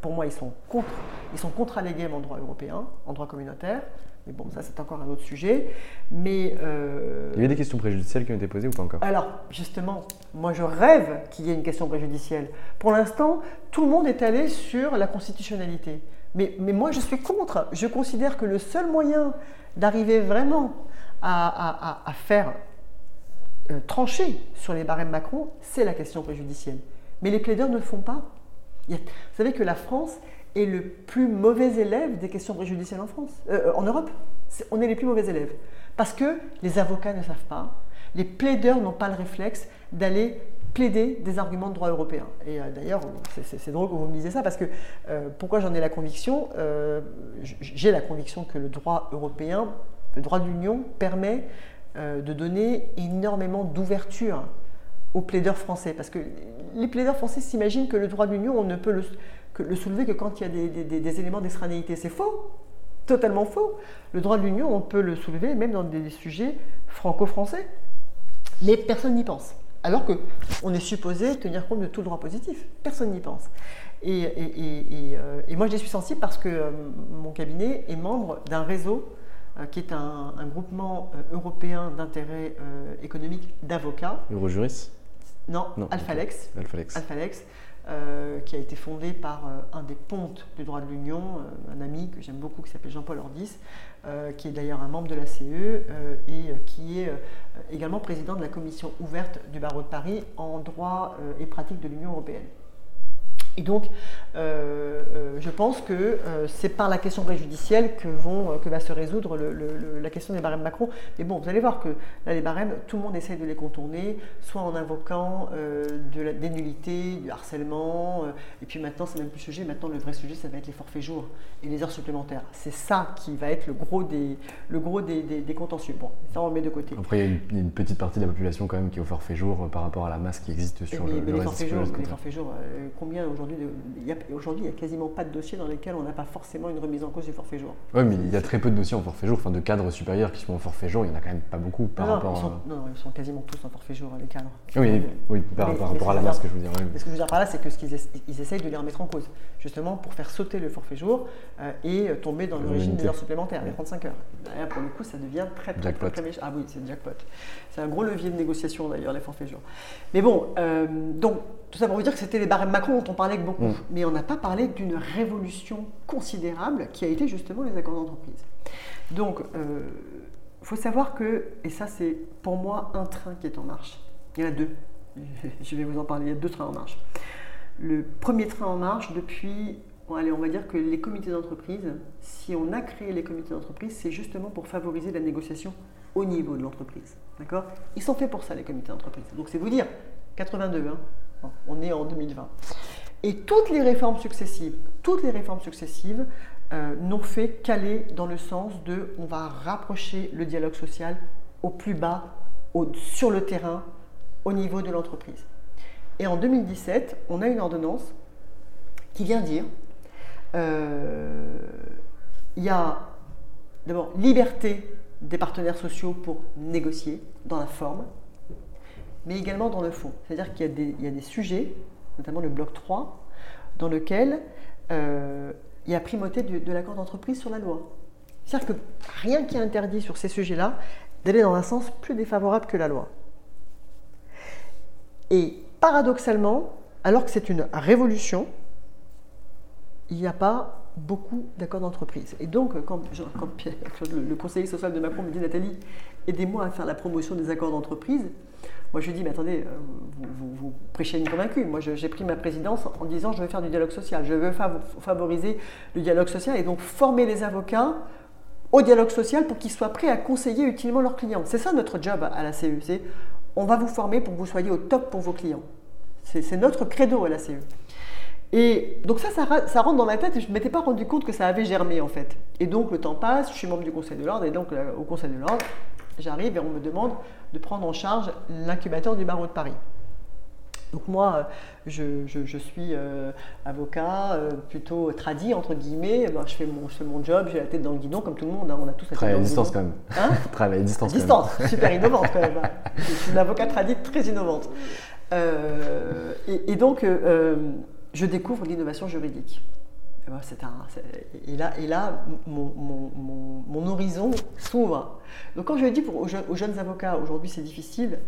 pour moi, ils sont contre, ils sont contre en droit européen, en droit communautaire. Mais bon, ça, c'est encore un autre sujet. Mais euh, il y avait des questions préjudicielles qui ont été posées ou pas encore? Alors, justement, moi, je rêve qu'il y ait une question préjudicielle. Pour l'instant, tout le monde est allé sur la constitutionnalité. Mais, mais moi, je suis contre. Je considère que le seul moyen d'arriver vraiment à, à, faire euh, trancher sur les barèmes Macron, c'est la question préjudicielle. Mais les plaideurs ne le font pas. Vous savez que la France est le plus mauvais élève des questions préjudicielles en France, euh, Europe. On est les plus mauvais élèves. Parce que les avocats ne savent pas, les plaideurs n'ont pas le réflexe d'aller plaider des arguments de droit européen. Et euh, d'ailleurs, c'est drôle que vous me disiez ça, parce que euh, pourquoi j'en ai la conviction J'ai la conviction que le droit européen, le droit de l'Union, permet de donner énormément d'ouverture aux plaideurs français. Parce que les plaideurs français s'imaginent que le droit de l'Union, on ne peut le, soulever que quand il y a des, éléments d'extranéité. C'est faux, totalement faux. Le droit de l'Union, on peut le soulever même dans des sujets franco-français. Mais personne n'y pense. Alors qu'on est supposé tenir compte de tout le droit positif. Personne n'y pense. Et, euh, moi, j'y suis sensible parce que euh, mon cabinet est membre d'un réseau euh, qui est un, groupement européen d'intérêt économique d'avocats. Eurojuris non, Alphalex. Alphalex. Euh, qui a été fondé par euh, un des pontes du droit de l'Union, euh, un ami que j'aime beaucoup qui s'appelle Jean-Paul Ordis, qui est d'ailleurs un membre de la CE et qui est également président de la commission ouverte du barreau de Paris en droit et pratique de l'Union européenne. Et donc, euh, euh, je pense que euh, c'est par la question préjudicielle que, vont, que va se résoudre la question des barèmes Macron. Mais bon, vous allez voir que là, les barèmes, tout le monde essaye de les contourner, soit en invoquant de la, des nullités, du harcèlement, et puis maintenant, c'est même plus le sujet, maintenant, le vrai sujet, ça va être les forfaits jours et les heures supplémentaires. C'est ça qui va être le gros des, le gros des, des, contentieux. Bon, ça, on le met de côté. Après, il y a une, petite partie de la population quand même qui est au forfait jour par rapport à la masse qui existe sur le, mais les, forfaits jours, les forfaits jours, combien aujourd'hui aujourd'hui, il n'y a quasiment pas de dossiers dans lesquels on n'a pas forcément une remise en cause du forfait jour. Oui, mais il y a très peu de dossiers en forfait jour, enfin de cadres supérieurs qui sont en forfait jour, il n'y en a quand même pas beaucoup par non, rapport ils sont, à... Non, ils sont quasiment tous en forfait jour, les cadres. Oui, oui par, rapport à la masse que je veux dire. ce que je veux dire par là, c'est que ce qu'ils ils essayent de les remettre en cause, justement pour faire sauter le forfait jour euh, et tomber dans le régime des heures supplémentaires, les 35 heures. Là, pour le coup, ça devient très très, très, très, Ah oui, c'est jackpot. C'est un gros levier de négociation d'ailleurs, les forfaits jours. Mais bon, euh, donc tout ça pour vous dire que c'était les barèmes Macron dont on parlait beaucoup, mm. mais on n'a pas parlé d'une révolution considérable qui a été justement les accords d'entreprise. Donc, il euh, faut savoir que, et ça c'est pour moi un train qui est en marche. Il y en a deux. Je vais vous en parler. Il y a deux trains en marche. Le premier train en marche depuis, allez, on va dire que les comités d'entreprise, si on a créé les comités d'entreprise, c'est justement pour favoriser la négociation au niveau de l'entreprise. D'accord? Ils sont faits pour ça, les comités d'entreprise. Donc c'est vous dire, 82, hein, on est en 2020. Et toutes les réformes successives, toutes les réformes successives euh, n'ont fait qu'aller dans le sens de on va rapprocher le dialogue social au plus bas, sur le terrain, au niveau de l'entreprise. Et en 2017, on a une ordonnance qui vient dire euh, il y a d'abord liberté des partenaires sociaux pour négocier dans la forme, mais également dans le fond. C'est-à-dire qu'il y, a des sujets, notamment le bloc 3, dans lequel euh, il y a primauté de, l'accord d'entreprise sur la loi. C'est-à-dire que rien qui interdit sur ces sujets-là d'aller dans un sens plus défavorable que la loi. Et paradoxalement, alors que c'est une révolution, il n'y a pas beaucoup d'accords d'entreprise. Et donc, quand, le, conseiller social de Macron me dit Nathalie, aidez-moi à faire la promotion des accords d'entreprise, moi je lui dis mais attendez, euh, vous, prêchez une convaincue. Moi j'ai pris ma présidence en disant je veux faire du dialogue social, je veux favoriser le dialogue social et donc former les avocats au dialogue social pour qu'ils soient prêts à conseiller utilement leurs clients. C'est ça notre job à la CE, c'est on va vous former pour que vous soyez au top pour vos clients. C'est notre credo à la CE. Et donc ça, ça, rentre dans ma tête et je ne m'étais pas rendu compte que ça avait germé en fait. Et donc le temps passe, je suis membre du Conseil de l'ordre et donc euh, au Conseil de l'ordre, j'arrive et on me demande de prendre en charge l'incubateur du barreau de Paris. Donc moi, je, suis euh, avocat, euh, plutôt tradit, entre guillemets. Ben, je, fais mon, je, fais mon, job, j'ai la tête dans le guidon, comme tout le monde. Hein. on a tous la tête dans à distance quand même. Hein Travail à distance. À distance, super innovante quand même. Hein. je suis une avocate tradie très innovante. et, donc, je découvre l'innovation juridique. Et, ben, un, et là, et là mon, mon, mon, horizon s'ouvre. Donc quand je dis pour, aux, jeunes, avocats, aujourd'hui c'est difficile,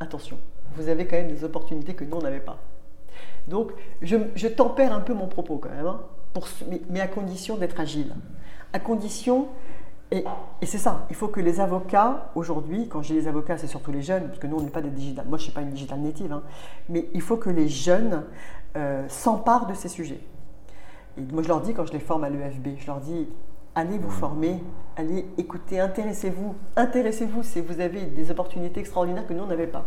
attention, vous avez quand même des opportunités que nous, on n'avait pas. Donc je, tempère un peu mon propos quand même, hein, mais, à condition d'être agile. À condition, et, c'est ça, il faut que les avocats, aujourd'hui, quand dis les avocats, c'est surtout les jeunes, parce que nous, on n'est pas des digital, moi je ne suis pas une digital native, hein, mais il faut que les jeunes euh, s'emparent de ces sujets. Et moi, je leur dis quand je les forme à l'EFB, je leur dis allez vous former, allez écouter, intéressez-vous, intéressez-vous si vous avez des opportunités extraordinaires que nous, on n'avait pas.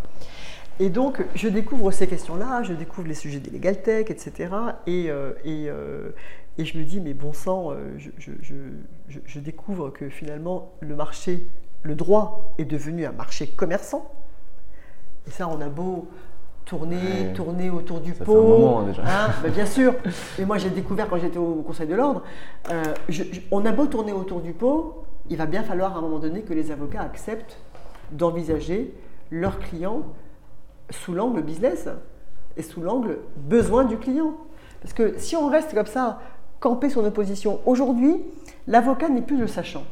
Et donc, je découvre ces questions-là, je découvre les sujets des legal tech, etc. Et, euh, euh, et, je me dis, mais bon sang, euh, je, je, découvre que finalement, le marché, le droit est devenu un marché commerçant. Et ça, on a beau tourner, tourner autour du ça pot. Fait un moment, hein, déjà. Hein, ben, bien sûr. Et moi, j'ai découvert quand j'étais au Conseil de l'ordre, on a beau tourner autour du pot, il va bien falloir à un moment donné que les avocats acceptent d'envisager leurs clients sous l'angle business et sous l'angle besoin du client. Parce que si on reste comme ça, camper son opposition, aujourd'hui, l'avocat n'est plus le sachant.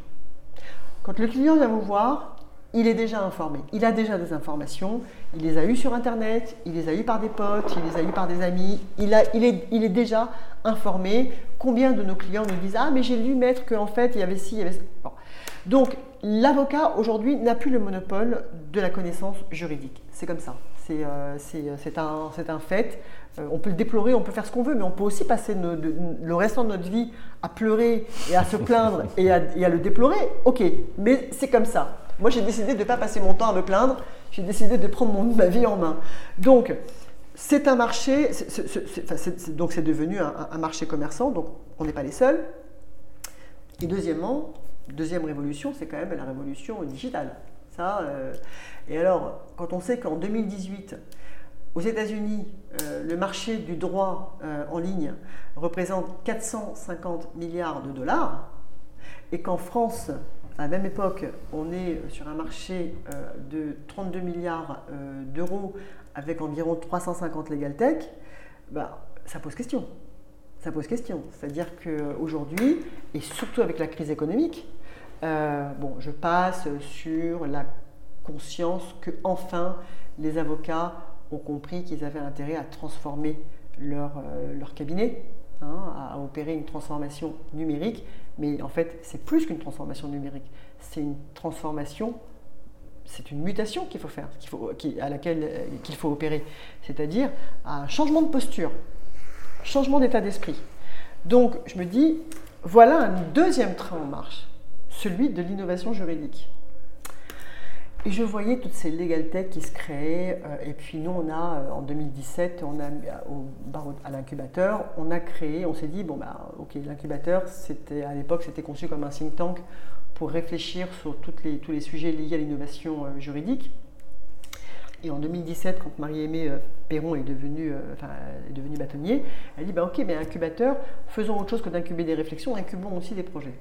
Quand le client vient vous voir, il est déjà informé. Il a déjà des informations. Il les a eues sur Internet, il les a eues par des potes, il les a eues par des amis. Il, a, il, est, il est déjà informé. Combien de nos clients nous disent Ah, mais j'ai lu, maître, qu'en fait, il y avait ci, il y avait ça. Donc, l'avocat, aujourd'hui, n'a plus le monopole de la connaissance juridique. C'est comme ça. Euh, c'est un, un, fait. Euh, on peut le déplorer, on peut faire ce qu'on veut, mais on peut aussi passer le restant de notre vie à pleurer et à se plaindre et à, le déplorer. Ok, mais c'est comme ça. Moi, j'ai décidé de ne pas passer mon temps à me plaindre. J'ai décidé de prendre ma vie en main. Donc, c'est un marché, donc c'est devenu un, marché commerçant, donc on n'est pas les seuls. Et deuxièmement, deuxième révolution, c'est quand même la révolution digitale. Ça, euh, et alors, quand on sait qu'en 2018, aux États-Unis, euh, le marché du droit euh, en ligne représente 450 milliards de dollars, et qu'en France, à la même époque, on est sur un marché de 32 milliards d'euros avec environ 350 legal tech, bah, ça pose question. Ça pose question. C'est-à-dire qu'aujourd'hui, et surtout avec la crise économique, euh, bon, je passe sur la conscience que enfin les avocats ont compris qu'ils avaient intérêt à transformer leur, euh, cabinet, hein, à opérer une transformation numérique. Mais en fait, c'est plus qu'une transformation numérique. C'est une transformation, c'est une mutation qu'il faut faire, à laquelle euh, qu'il faut opérer. C'est-à-dire un changement de posture, changement d'état d'esprit. Donc, je me dis, voilà un deuxième train en marche celui de l'innovation juridique. Et je voyais toutes ces legal tech qui se créaient. Euh, et puis nous, on a, euh, en 2017, on a, au, à l'incubateur, on a créé, on s'est dit, bon, bah, ok, l'incubateur, c'était, à l'époque, c'était conçu comme un think tank pour réfléchir sur les, tous les sujets liés à l'innovation euh, juridique. Et en 2017, quand Marie-Aimée Perron est devenue, enfin, est devenue bâtonnier, elle dit, bah, ok, mais incubateur, faisons autre chose que d'incuber des réflexions, incubons aussi des projets.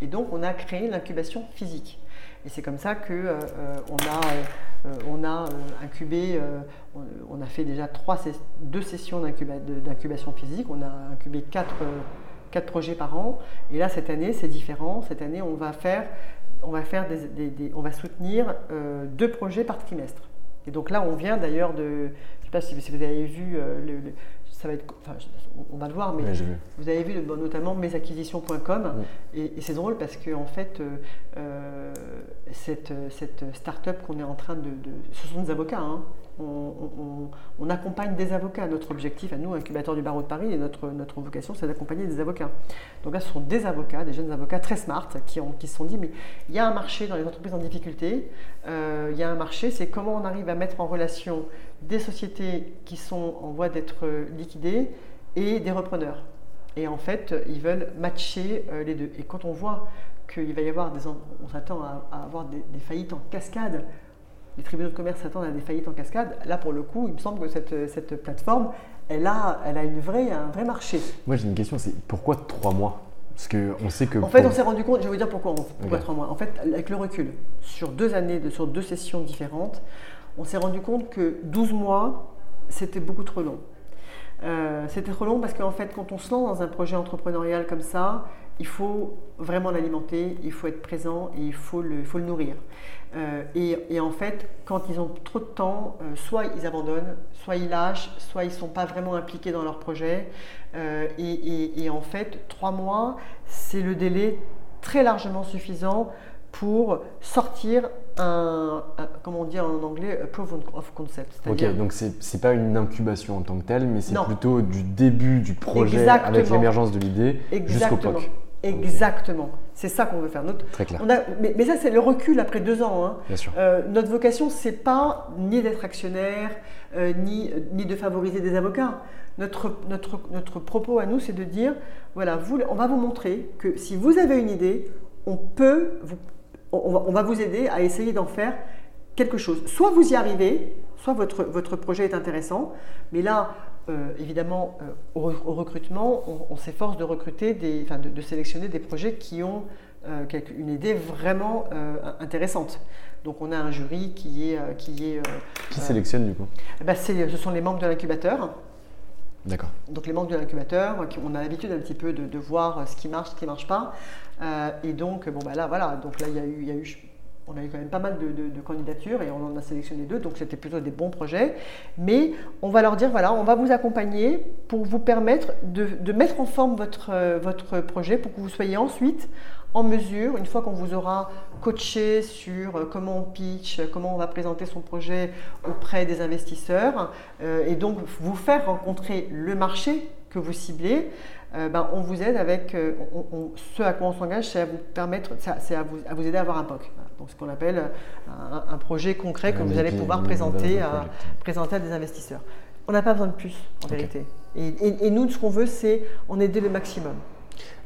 Et donc, on a créé l'incubation physique. Et c'est comme ça qu'on euh, euh, a, euh, on a incubé, on, a fait déjà trois, deux sessions d'incubation physique, on a incubé quatre, quatre, projets par an. Et là, cette année, c'est différent. Cette année, on va, faire, on va, faire des, on va soutenir deux projets par trimestre. Et donc là, on vient d'ailleurs de, je ne sais pas si vous avez vu le, ça va être, on va le voir, mais vous avez vu notamment mesacquisitions.com et, c'est drôle parce que en fait, euh, euh, cette, cette start-up qu'on est en train de, ce sont des avocats. Hein. On, accompagne des avocats. Notre objectif à nous, incubateur du barreau de Paris, et notre, vocation, c'est d'accompagner des avocats. Donc là, ce sont des avocats, des jeunes avocats très smart qui, se sont dit, mais il y a un marché dans les entreprises en difficulté. Euh, il y a un marché, c'est comment on arrive à mettre en relation des sociétés qui sont en voie d'être liquidées et des repreneurs. Et en fait, ils veulent matcher euh, les deux. Et quand on voit qu'il va y avoir des... On s'attend à, avoir des, faillites en cascade, les tribunaux de commerce s'attendent à des faillites en cascade, là pour le coup, il me semble que cette, cette plateforme, elle a, elle a une vraie, un vrai marché. Moi j'ai une question, c'est pourquoi trois mois? Parce qu'on sait que. En fait, on s'est rendu compte, je vais vous dire pourquoi, pourquoi trois mois. En fait, avec le recul, sur deux années, sur deux sessions différentes, on s'est rendu compte que 12 mois, c'était beaucoup trop long. Euh, c'était trop long parce qu'en fait, quand on se lance dans un projet entrepreneurial comme ça, il faut vraiment l'alimenter, il faut être présent et il faut le, faut le nourrir. Euh, et, en fait, quand ils ont trop de temps, euh, soit ils abandonnent, soit ils lâchent, soit ils ne sont pas vraiment impliqués dans leur projet. Et, et, en fait, trois mois, c'est le délai très largement suffisant pour sortir un, un- comment on dit en anglais, a proof of concept. Ok, donc c'est c'est pas une incubation en tant que telle, mais c'est plutôt du début du projet Exactement. avec l'émergence de l'idée jusqu'au. POC. Exactement. C'est ça qu'on veut faire. Notre- Très clair. on a- mais, mais ça, c'est le recul après deux ans. hein. Bien sûr. Euh, notre vocation, c'est pas ni d'être actionnaire, euh, ni, ni de favoriser des avocats. Notre, notre, notre propos à nous, c'est de dire, voilà, vous, on va vous montrer que si vous avez une idée, on peut, vous, on, va, on va vous aider à essayer d'en faire quelque chose. Soit vous y arrivez, soit votre, votre projet est intéressant, mais là, euh, évidemment, euh, au, au recrutement, on, on s'efforce de recruter, des, enfin, de, de sélectionner des projets qui ont euh, quelque- une idée vraiment intéressante. Donc on a un jury qui est, qui est, Qui sélectionne du coup? eh ben, ce sont les membres de l'incubateur. D'accord. Donc les membres de l'incubateur, on a l'habitude un petit peu de, de voir ce qui marche, ce qui ne marche pas. Et donc, bon, bah là, voilà. Donc là, il y a eu, il y a eu- on a eu quand même pas mal de, candidatures et on en a sélectionné deux. Donc c'était plutôt des bons projets. Mais on va leur dire, voilà, on va vous accompagner pour vous permettre de, mettre en forme votre, euh, votre projet pour que vous soyez ensuite en mesure, une fois qu'on vous aura coaché sur euh, comment on pitch, comment on va présenter son projet auprès des investisseurs, euh, et donc vous faire rencontrer le marché que vous ciblez, ben, on vous aide avec ce à quoi on s'engage, c'est à vous permettre, c'est à vous, à vous aider à avoir un POC. Donc ce qu'on appelle un, un projet concret que vous allez pouvoir présenter à, project. présenter à des investisseurs. On n'a pas besoin de plus en vérité. Et, et- et nous, ce qu'on veut, c'est en aider le maximum.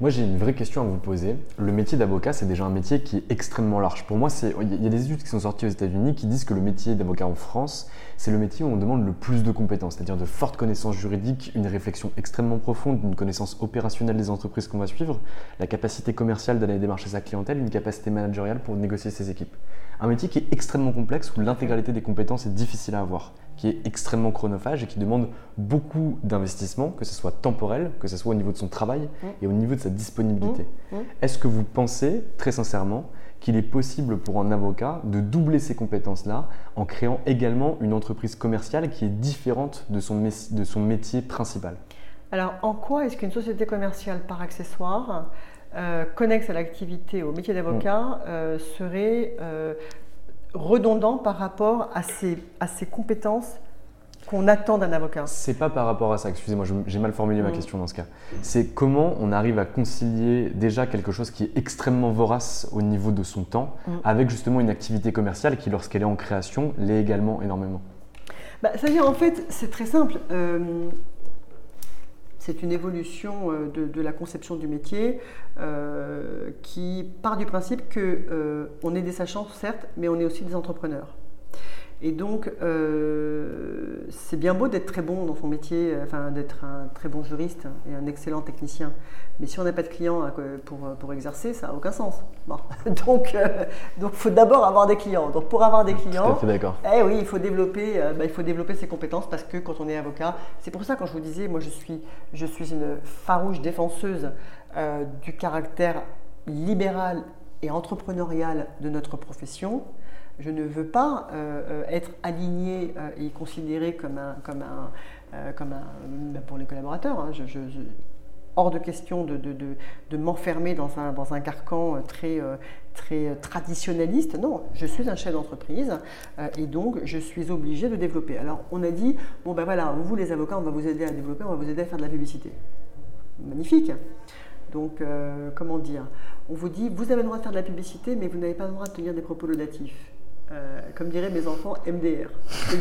Moi, j'ai une vraie question à vous poser. Le métier d'avocat, c'est déjà un métier qui est extrêmement large. Pour moi, c'est- il y a des études qui sont sorties aux États-Unis qui disent que le métier d'avocat en France, c'est le métier où on demande le plus de compétences, c'est-à-dire de fortes connaissances juridiques, une réflexion extrêmement profonde, une connaissance opérationnelle des entreprises qu'on va suivre, la capacité commerciale d'aller démarcher sa clientèle, une capacité managériale pour négocier ses équipes. Un métier qui est extrêmement complexe où l'intégralité des compétences est difficile à avoir, qui est extrêmement chronophage et qui demande beaucoup d'investissement, que ce soit temporel, que ce soit au niveau de son travail et au niveau de sa disponibilité. Mmh, mmh. Est-ce que vous pensez, très sincèrement, qu'il est possible pour un avocat de doubler ces compétences-là en créant également une entreprise commerciale qui est différente de son, de son métier principal? Alors, en quoi est-ce qu'une société commerciale par accessoire, euh, connexe à l'activité, au métier d'avocat, euh, serait euh, redondant par rapport à ses, à ses compétences qu'on attend d'un avocat C'est pas par rapport à ça, excusez-moi, j'ai mal formulé ma Mm. question dans ce cas. C'est comment on arrive à concilier déjà quelque chose qui est extrêmement vorace au niveau de son temps Mm. avec justement une activité commerciale qui, lorsqu'elle est en création, l'est également énormément? Bah, C'est-à-dire, en fait, c'est très simple. Euh, c'est une évolution euh, de, la conception du métier euh, qui part du principe que euh, est des sachants, certes, mais on est aussi des entrepreneurs. Et donc, euh, c'est bien beau d'être très bon dans son métier, euh, enfin d'être un très bon juriste et un excellent technicien. Mais si on n'a pas de clients à- pour, pour exercer, ça n'a aucun sens. Bon. Donc, il faut d'abord avoir des clients. Donc, pour avoir des Tout clients, à fait d'accord. eh oui, il faut développer, euh, bah, il faut développer ses compétences parce que quand on est avocat, c'est pour ça quand je vous disais, moi je suis, je suis une farouche défenseuse euh, du caractère libéral et entrepreneurial de notre profession. Je ne veux pas euh, euh, être aligné euh, et considéré comme un, comme un, comme un bah, pour les collaborateurs. hein, hors de question de, de, de- m'enfermer dans un, dans un carcan très, très traditionnaliste. Non, je suis un chef d'entreprise et donc je suis obligé de développer. Alors on a dit, bon ben voilà, vous les avocats, on va vous aider à développer, on va vous aider à faire de la publicité. Magnifique. Donc comment dire? On vous dit, vous avez le droit de faire de la publicité, mais vous n'avez pas le droit de tenir des propos laudatifs. Euh, comme diraient mes enfants, MDR.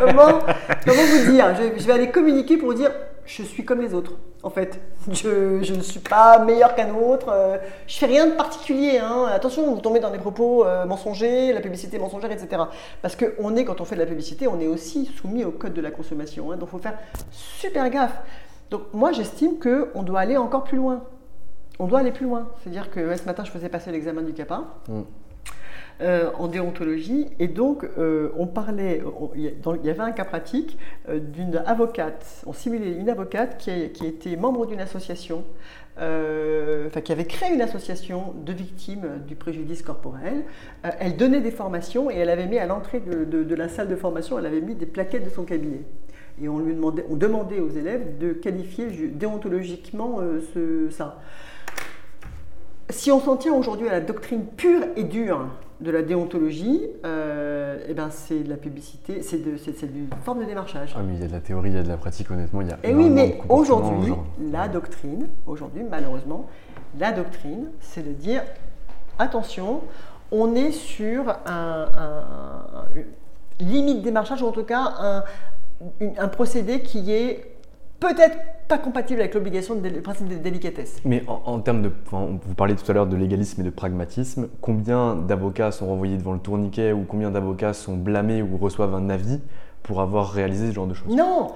Comment, comment vous dire? Je, vais aller communiquer pour dire je suis comme les autres. En fait, je, ne suis pas meilleur qu'un autre. euh, je fais rien de particulier. hein. Attention, vous tombez dans des propos euh, mensongers, la publicité mensongère, etc. Parce que on est, quand on fait de la publicité, on est aussi soumis au code de la consommation. hein. donc, il faut faire super gaffe. Donc, moi, j'estime que on doit aller encore plus loin. On doit aller plus loin. C'est-à-dire que ce matin, je faisais passer l'examen du CAPA Mm. Euh, en déontologie. Et donc, euh, on parlait, il y avait un cas pratique euh, d'une avocate, on simulait une avocate qui, était membre d'une association, enfin qui avait créé une association de victimes du préjudice corporel. Elle donnait des formations et elle avait mis à l'entrée de, la salle de formation, elle avait mis des plaquettes de son cabinet. Et on lui demandait, on demandait aux élèves de qualifier déontologiquement ça. Si on s'en tient aujourd'hui à la doctrine pure et dure de la déontologie, euh, eh ben c'est de la publicité, c'est de, c'est, c'est une forme de démarchage. Ah, mais il y a de la théorie, il y a de la pratique, honnêtement, il y a. Et oui, énormément de mais aujourd'hui, la doctrine, aujourd'hui, malheureusement, la doctrine, c'est de dire attention, on est sur un, un- une limite démarchage, ou en tout cas un, une- un procédé qui est peut-être pas compatible avec l'obligation de le principe de délicatesse. Mais en, en termes de. enfin, vous parliez tout à l'heure de légalisme et de pragmatisme. Combien d'avocats sont renvoyés devant le tourniquet ou combien d'avocats sont blâmés ou reçoivent un avis pour avoir réalisé ce genre de choses? Non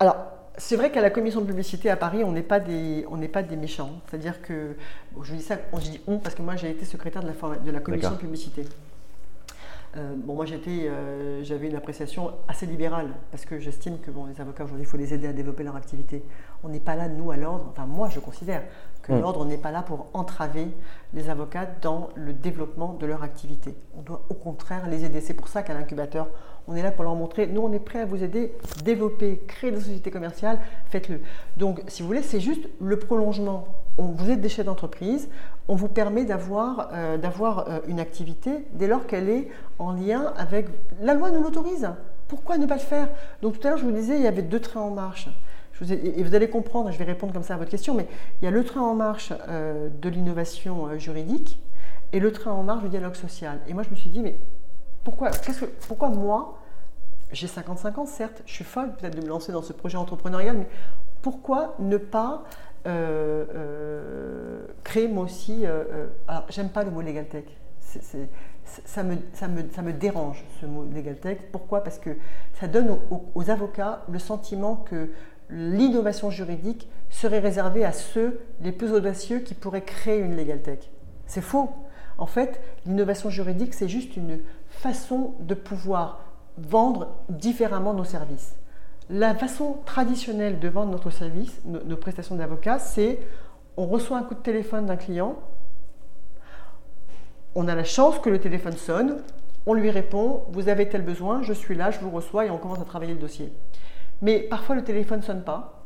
Alors, c'est vrai qu'à la commission de publicité à Paris, on n'est pas des, on n'est pas des méchants. C'est-à-dire que, bon, je dis ça, je dis on parce que moi j'ai été secrétaire de la, de la commission de publicité. Euh, bon, moi j'étais, euh, j'avais une appréciation assez libérale parce que j'estime que bon, les avocats aujourd'hui, il faut les aider à développer leur activité. On n'est pas là, nous, à l'ordre, enfin moi je considère que Mm. l'ordre n'est pas là pour entraver les avocats dans le développement de leur activité. On doit au contraire les aider. C'est pour ça qu'à l'incubateur, on est là pour leur montrer, nous on est prêt à vous aider, développer, créer des sociétés commerciales, faites-le. Donc si vous voulez, c'est juste le prolongement. On, vous êtes des chefs d'entreprise, on vous permet d'avoir euh, euh, une activité dès lors qu'elle est en lien avec... La loi nous l'autorise. Pourquoi ne pas le faire? Donc tout à l'heure, je vous disais, il y avait deux trains en marche. Et vous allez comprendre, je vais répondre comme ça à votre question, mais il y a le train en marche euh, de l'innovation juridique et le train en marche du dialogue social. Et moi, je me suis dit, mais pourquoi, pourquoi moi, j'ai 55 ans, certes, je suis folle peut-être de me lancer dans ce projet entrepreneurial, mais pourquoi ne pas créer moi aussi. euh, euh, alors, j'aime pas le mot legal tech. Ça, me, ça, me, ça me dérange ce mot legal tech. Pourquoi? Parce que ça donne aux- aux avocats le sentiment que l'innovation juridique serait réservée à ceux les plus audacieux qui pourraient créer une legal tech. C'est faux. En fait, l'innovation juridique, c'est juste une façon de pouvoir vendre différemment nos services. La façon traditionnelle de vendre notre service, nos, prestations d'avocat, c'est on reçoit un coup de téléphone d'un client, on a la chance que le téléphone sonne, on lui répond, vous avez tel besoin, je suis là, je vous reçois et on commence à travailler le dossier. Mais parfois le téléphone ne sonne pas.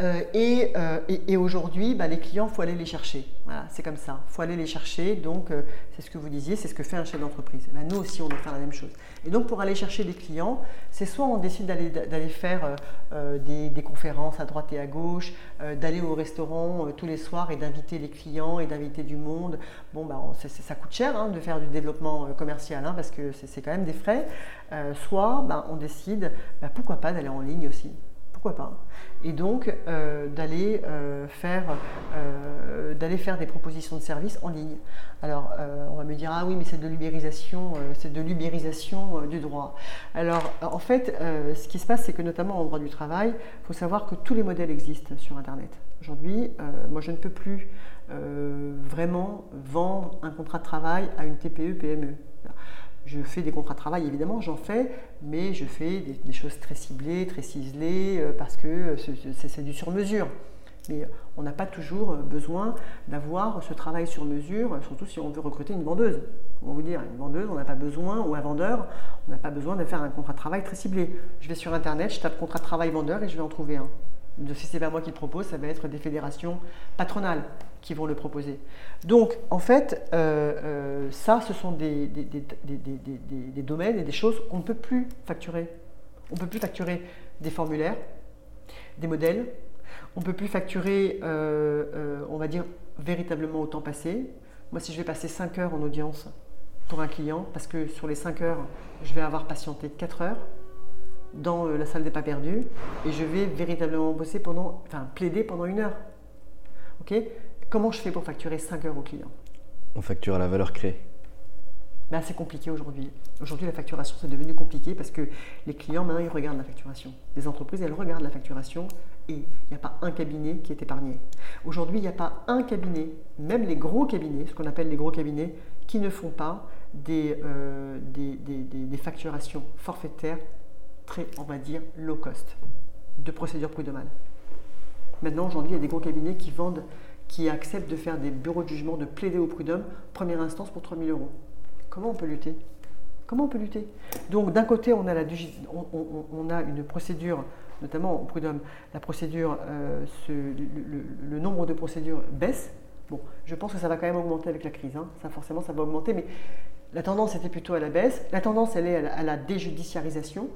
Euh, et euh, et- aujourd'hui, bah, les clients, il faut aller les chercher. Voilà, c'est comme ça. Il faut aller les chercher. Donc, euh, c'est ce que vous disiez, c'est ce que fait un chef d'entreprise. Ben, nous aussi, on doit faire la même chose. Et donc, pour aller chercher des clients, c'est soit on décide d'aller faire euh, euh, des, conférences à droite et à gauche, euh, d'aller au restaurant tous les soirs et d'inviter les clients et d'inviter du monde. Bon, bah, ça coûte cher hein, de faire du développement commercial hein, parce que c'est quand même des frais. Soit bah, on décide, bah, pourquoi pas d'aller en ligne aussi. Pourquoi pas Et donc euh, d'aller euh, faire, euh, faire des propositions de services en ligne. Alors on va me dire ah oui mais c'est de l'ubérisation, c'est de l'ubérisation du droit. Alors en fait ce qui se passe c'est que notamment en droit du travail, il faut savoir que tous les modèles existent sur internet. Aujourd'hui, moi je ne peux plus vraiment vendre un contrat de travail à une TPE PME. Je fais des contrats de travail, évidemment, j'en fais, mais je fais des, choses très ciblées, très ciselées, euh, parce que c'est- c'est du sur-mesure. Mais on n'a pas toujours euh, besoin d'avoir ce travail sur mesure, surtout si on veut recruter une vendeuse. On va vous dire, une vendeuse, on n'a pas besoin, ou un vendeur, on n'a pas besoin de faire un contrat de travail très ciblé. Je vais sur Internet, je tape contrat de travail vendeur et je vais en trouver un. De- Si c'est pas moi qui le propose, ça va être des fédérations patronales qui vont le proposer. Donc, en fait, euh, euh, ça, ce sont des, des- des- des- domaines et des choses qu'on ne peut plus facturer. On ne peut plus facturer des formulaires, des modèles. On ne peut plus facturer, euh, on va dire, véritablement au temps passé. Moi, si je vais passer 5 heures en audience pour un client, parce que sur les 5 heures, je vais avoir patienté 4 heures dans la salle des pas perdus, et je vais véritablement bosser pendant, enfin, plaider pendant une heure. Ok? Comment je fais pour facturer 5 heures au client? On facture à la valeur créée. ben, c'est compliqué aujourd'hui. Aujourd'hui, la facturation, c'est devenu compliqué parce que les clients, maintenant, ils regardent la facturation. Les entreprises, elles regardent la facturation et il n'y a pas un cabinet qui est épargné. Aujourd'hui, il n'y a pas un cabinet, même les gros cabinets, ce qu'on appelle les gros cabinets, qui ne font pas des, euh, des, des- des- des facturations forfaitaires très, on va dire, low cost, de procédure prud'homale. Maintenant, aujourd'hui, il y a des gros cabinets qui vendent, qui acceptent de faire des bureaux de jugement, de plaider au prud'homme, première instance pour 3000 euros. Comment on peut lutter? Comment on peut lutter? Donc, d'un côté, on a, la, on, on- a une procédure, notamment au prud'homme, la procédure, euh, le, nombre de procédures baisse, Bon, je pense que ça va quand même augmenter avec la crise. hein. Ça, forcément, ça va augmenter, mais la tendance était plutôt à la baisse. La tendance, elle est à la déjudiciarisation.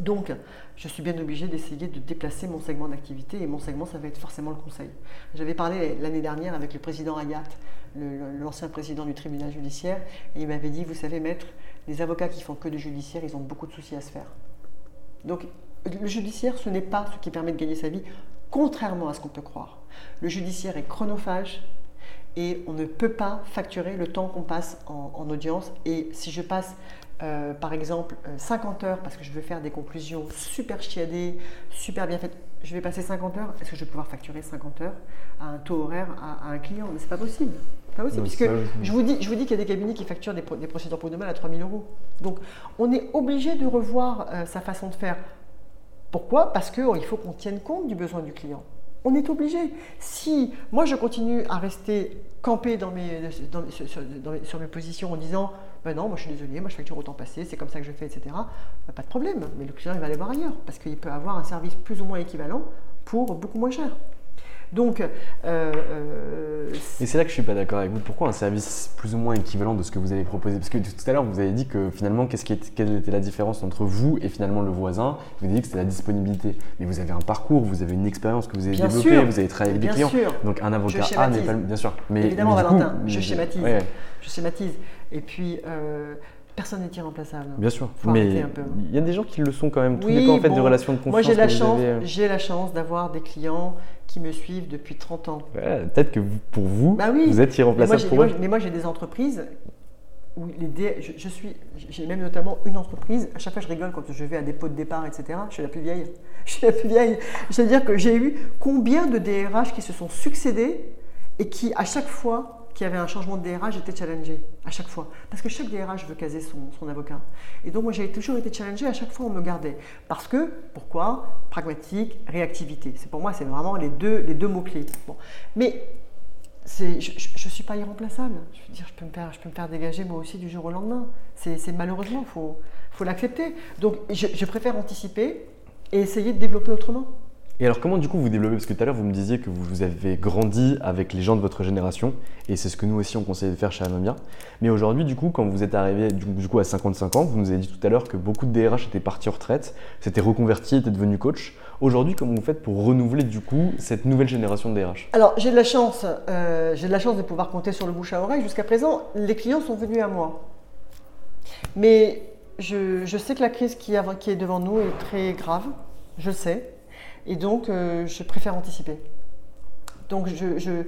Donc, je suis bien obligée d'essayer de déplacer mon segment d'activité et mon segment, ça va être forcément le conseil. J'avais parlé l'année dernière avec le président Ayat, l'ancien président du tribunal judiciaire, et il m'avait dit, vous savez, maître, les avocats qui font que du judiciaire, ils ont beaucoup de soucis à se faire. Donc, le judiciaire, ce n'est pas ce qui permet de gagner sa vie, contrairement à ce qu'on peut croire. Le judiciaire est chronophage et on ne peut pas facturer le temps qu'on passe en, en audience. Et si je passe, euh, par exemple, euh, 50 heures parce que je veux faire des conclusions super chiadées, super bien faites, je vais passer 50 heures, est-ce que je vais pouvoir facturer 50 heures à un taux horaire à, à un client? Mais c'est pas possible. Pas possible, Non, puisque je vous dis, je vous dis qu'il y a des cabinets qui facturent des, pro- des procédures pour mal à 3000 euros. Donc, on est obligé de revoir euh, sa façon de faire. Pourquoi? Parce qu'il faut qu'on tienne compte du besoin du client. On est obligé. Si moi je continue à rester campé dans mes, dans mes- sur, sur- dans mes- sur mes positions en disant ben non, moi je suis désolé, moi je facture autant passé, c'est comme ça que je fais, etc. ben, pas de problème. Mais le client il va aller voir ailleurs parce qu'il peut avoir un service plus ou moins équivalent pour beaucoup moins cher. Donc, euh, euh, Et c'est là que je suis pas d'accord avec vous. Pourquoi un service plus ou moins équivalent de ce que vous avez proposé? Parce que tout à l'heure, vous avez dit que finalement, qu'est-ce qui est- quelle était la différence entre vous et finalement le voisin? Vous avez dit que c'était la disponibilité. Mais vous avez un parcours, vous avez une expérience que vous avez Bien développée, sûr. vous avez travaillé avec des clients. sûr. Donc un avocat A n'est pas bien sûr. Mais Évidemment, mais du coup, Valentin, je schématise. ouais, je schématise. Et puis, euh, personne n'est irremplaçable. bien sûr. Faut mais peu. il y a des gens qui le sont quand même. Tout Oui, dépend en fait bon, de relations de confiance. Moi, j'ai la chance, avez. euh. j'ai la chance d'avoir des clients qui me suivent depuis 30 ans. Ouais, Peut-être que vous- pour vous, Bah oui. vous êtes irremplaçable pour moi, eux. mais moi, j'ai des entreprises où les dé- je, je suis, j'ai même notamment une entreprise. À chaque fois, je rigole quand je vais à des pots de départ, etc. Je suis la plus vieille. Je suis la plus vieille. C'est-à-dire que j'ai eu combien de DRH qui se sont succédés et qui, à chaque fois qu'il y avait un changement de DRH, j'étais challengée. À chaque fois. Parce que chaque DRH veut caser son, son avocat. Et donc, moi, j'ai toujours été challengée. À chaque fois, on me gardait. Parce que, pourquoi? Pragmatique, réactivité. C'est pour moi, c'est vraiment les deux, les deux mots-clés. Mais je ne suis pas irremplaçable. Je veux dire, je peux me faire, dégager moi aussi du jour au lendemain. C'est malheureusement, il faut, faut l'accepter. Donc, je préfère anticiper et essayer de développer autrement. Et alors comment du coup vous développez? Parce que tout à l'heure vous me disiez que vous, avez grandi avec les gens de votre génération, et c'est ce que nous aussi on conseille de faire chez Anomia. Mais aujourd'hui du coup quand vous êtes arrivé du, coup à 55 ans, vous nous avez dit tout à l'heure que beaucoup de DRH étaient partis en retraite, s'étaient reconvertis, étaient devenus coach. Aujourd'hui comment vous faites pour renouveler du coup cette nouvelle génération de DRH Alors, j'ai de la chance, euh, j'ai de la chance de pouvoir compter sur le bouche à oreille. Jusqu'à présent, les clients sont venus à moi. Mais je, sais que la crise qui, est devant nous est très grave, je sais, et donc euh, je préfère anticiper. Donc, je, je-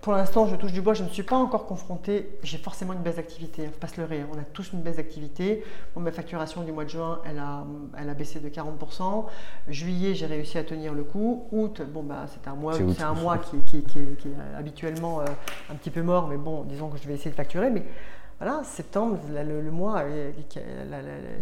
pour l'instant, je touche du bois, je ne suis pas encore confrontée. J'ai forcément une baisse d'activité, il ne faut pas se leurrer. hein. On a tous une baisse d'activité. Bon, ma facturation du mois de juin, elle a, elle a baissé de 40%. Juillet, j'ai réussi à tenir le coup. Août, bon, bah, c'est un mois, C'est un mois qui, qui- qui- qui est habituellement euh, un petit peu mort, mais bon, disons que je vais essayer de facturer. Mais voilà, septembre, le, mois, euh,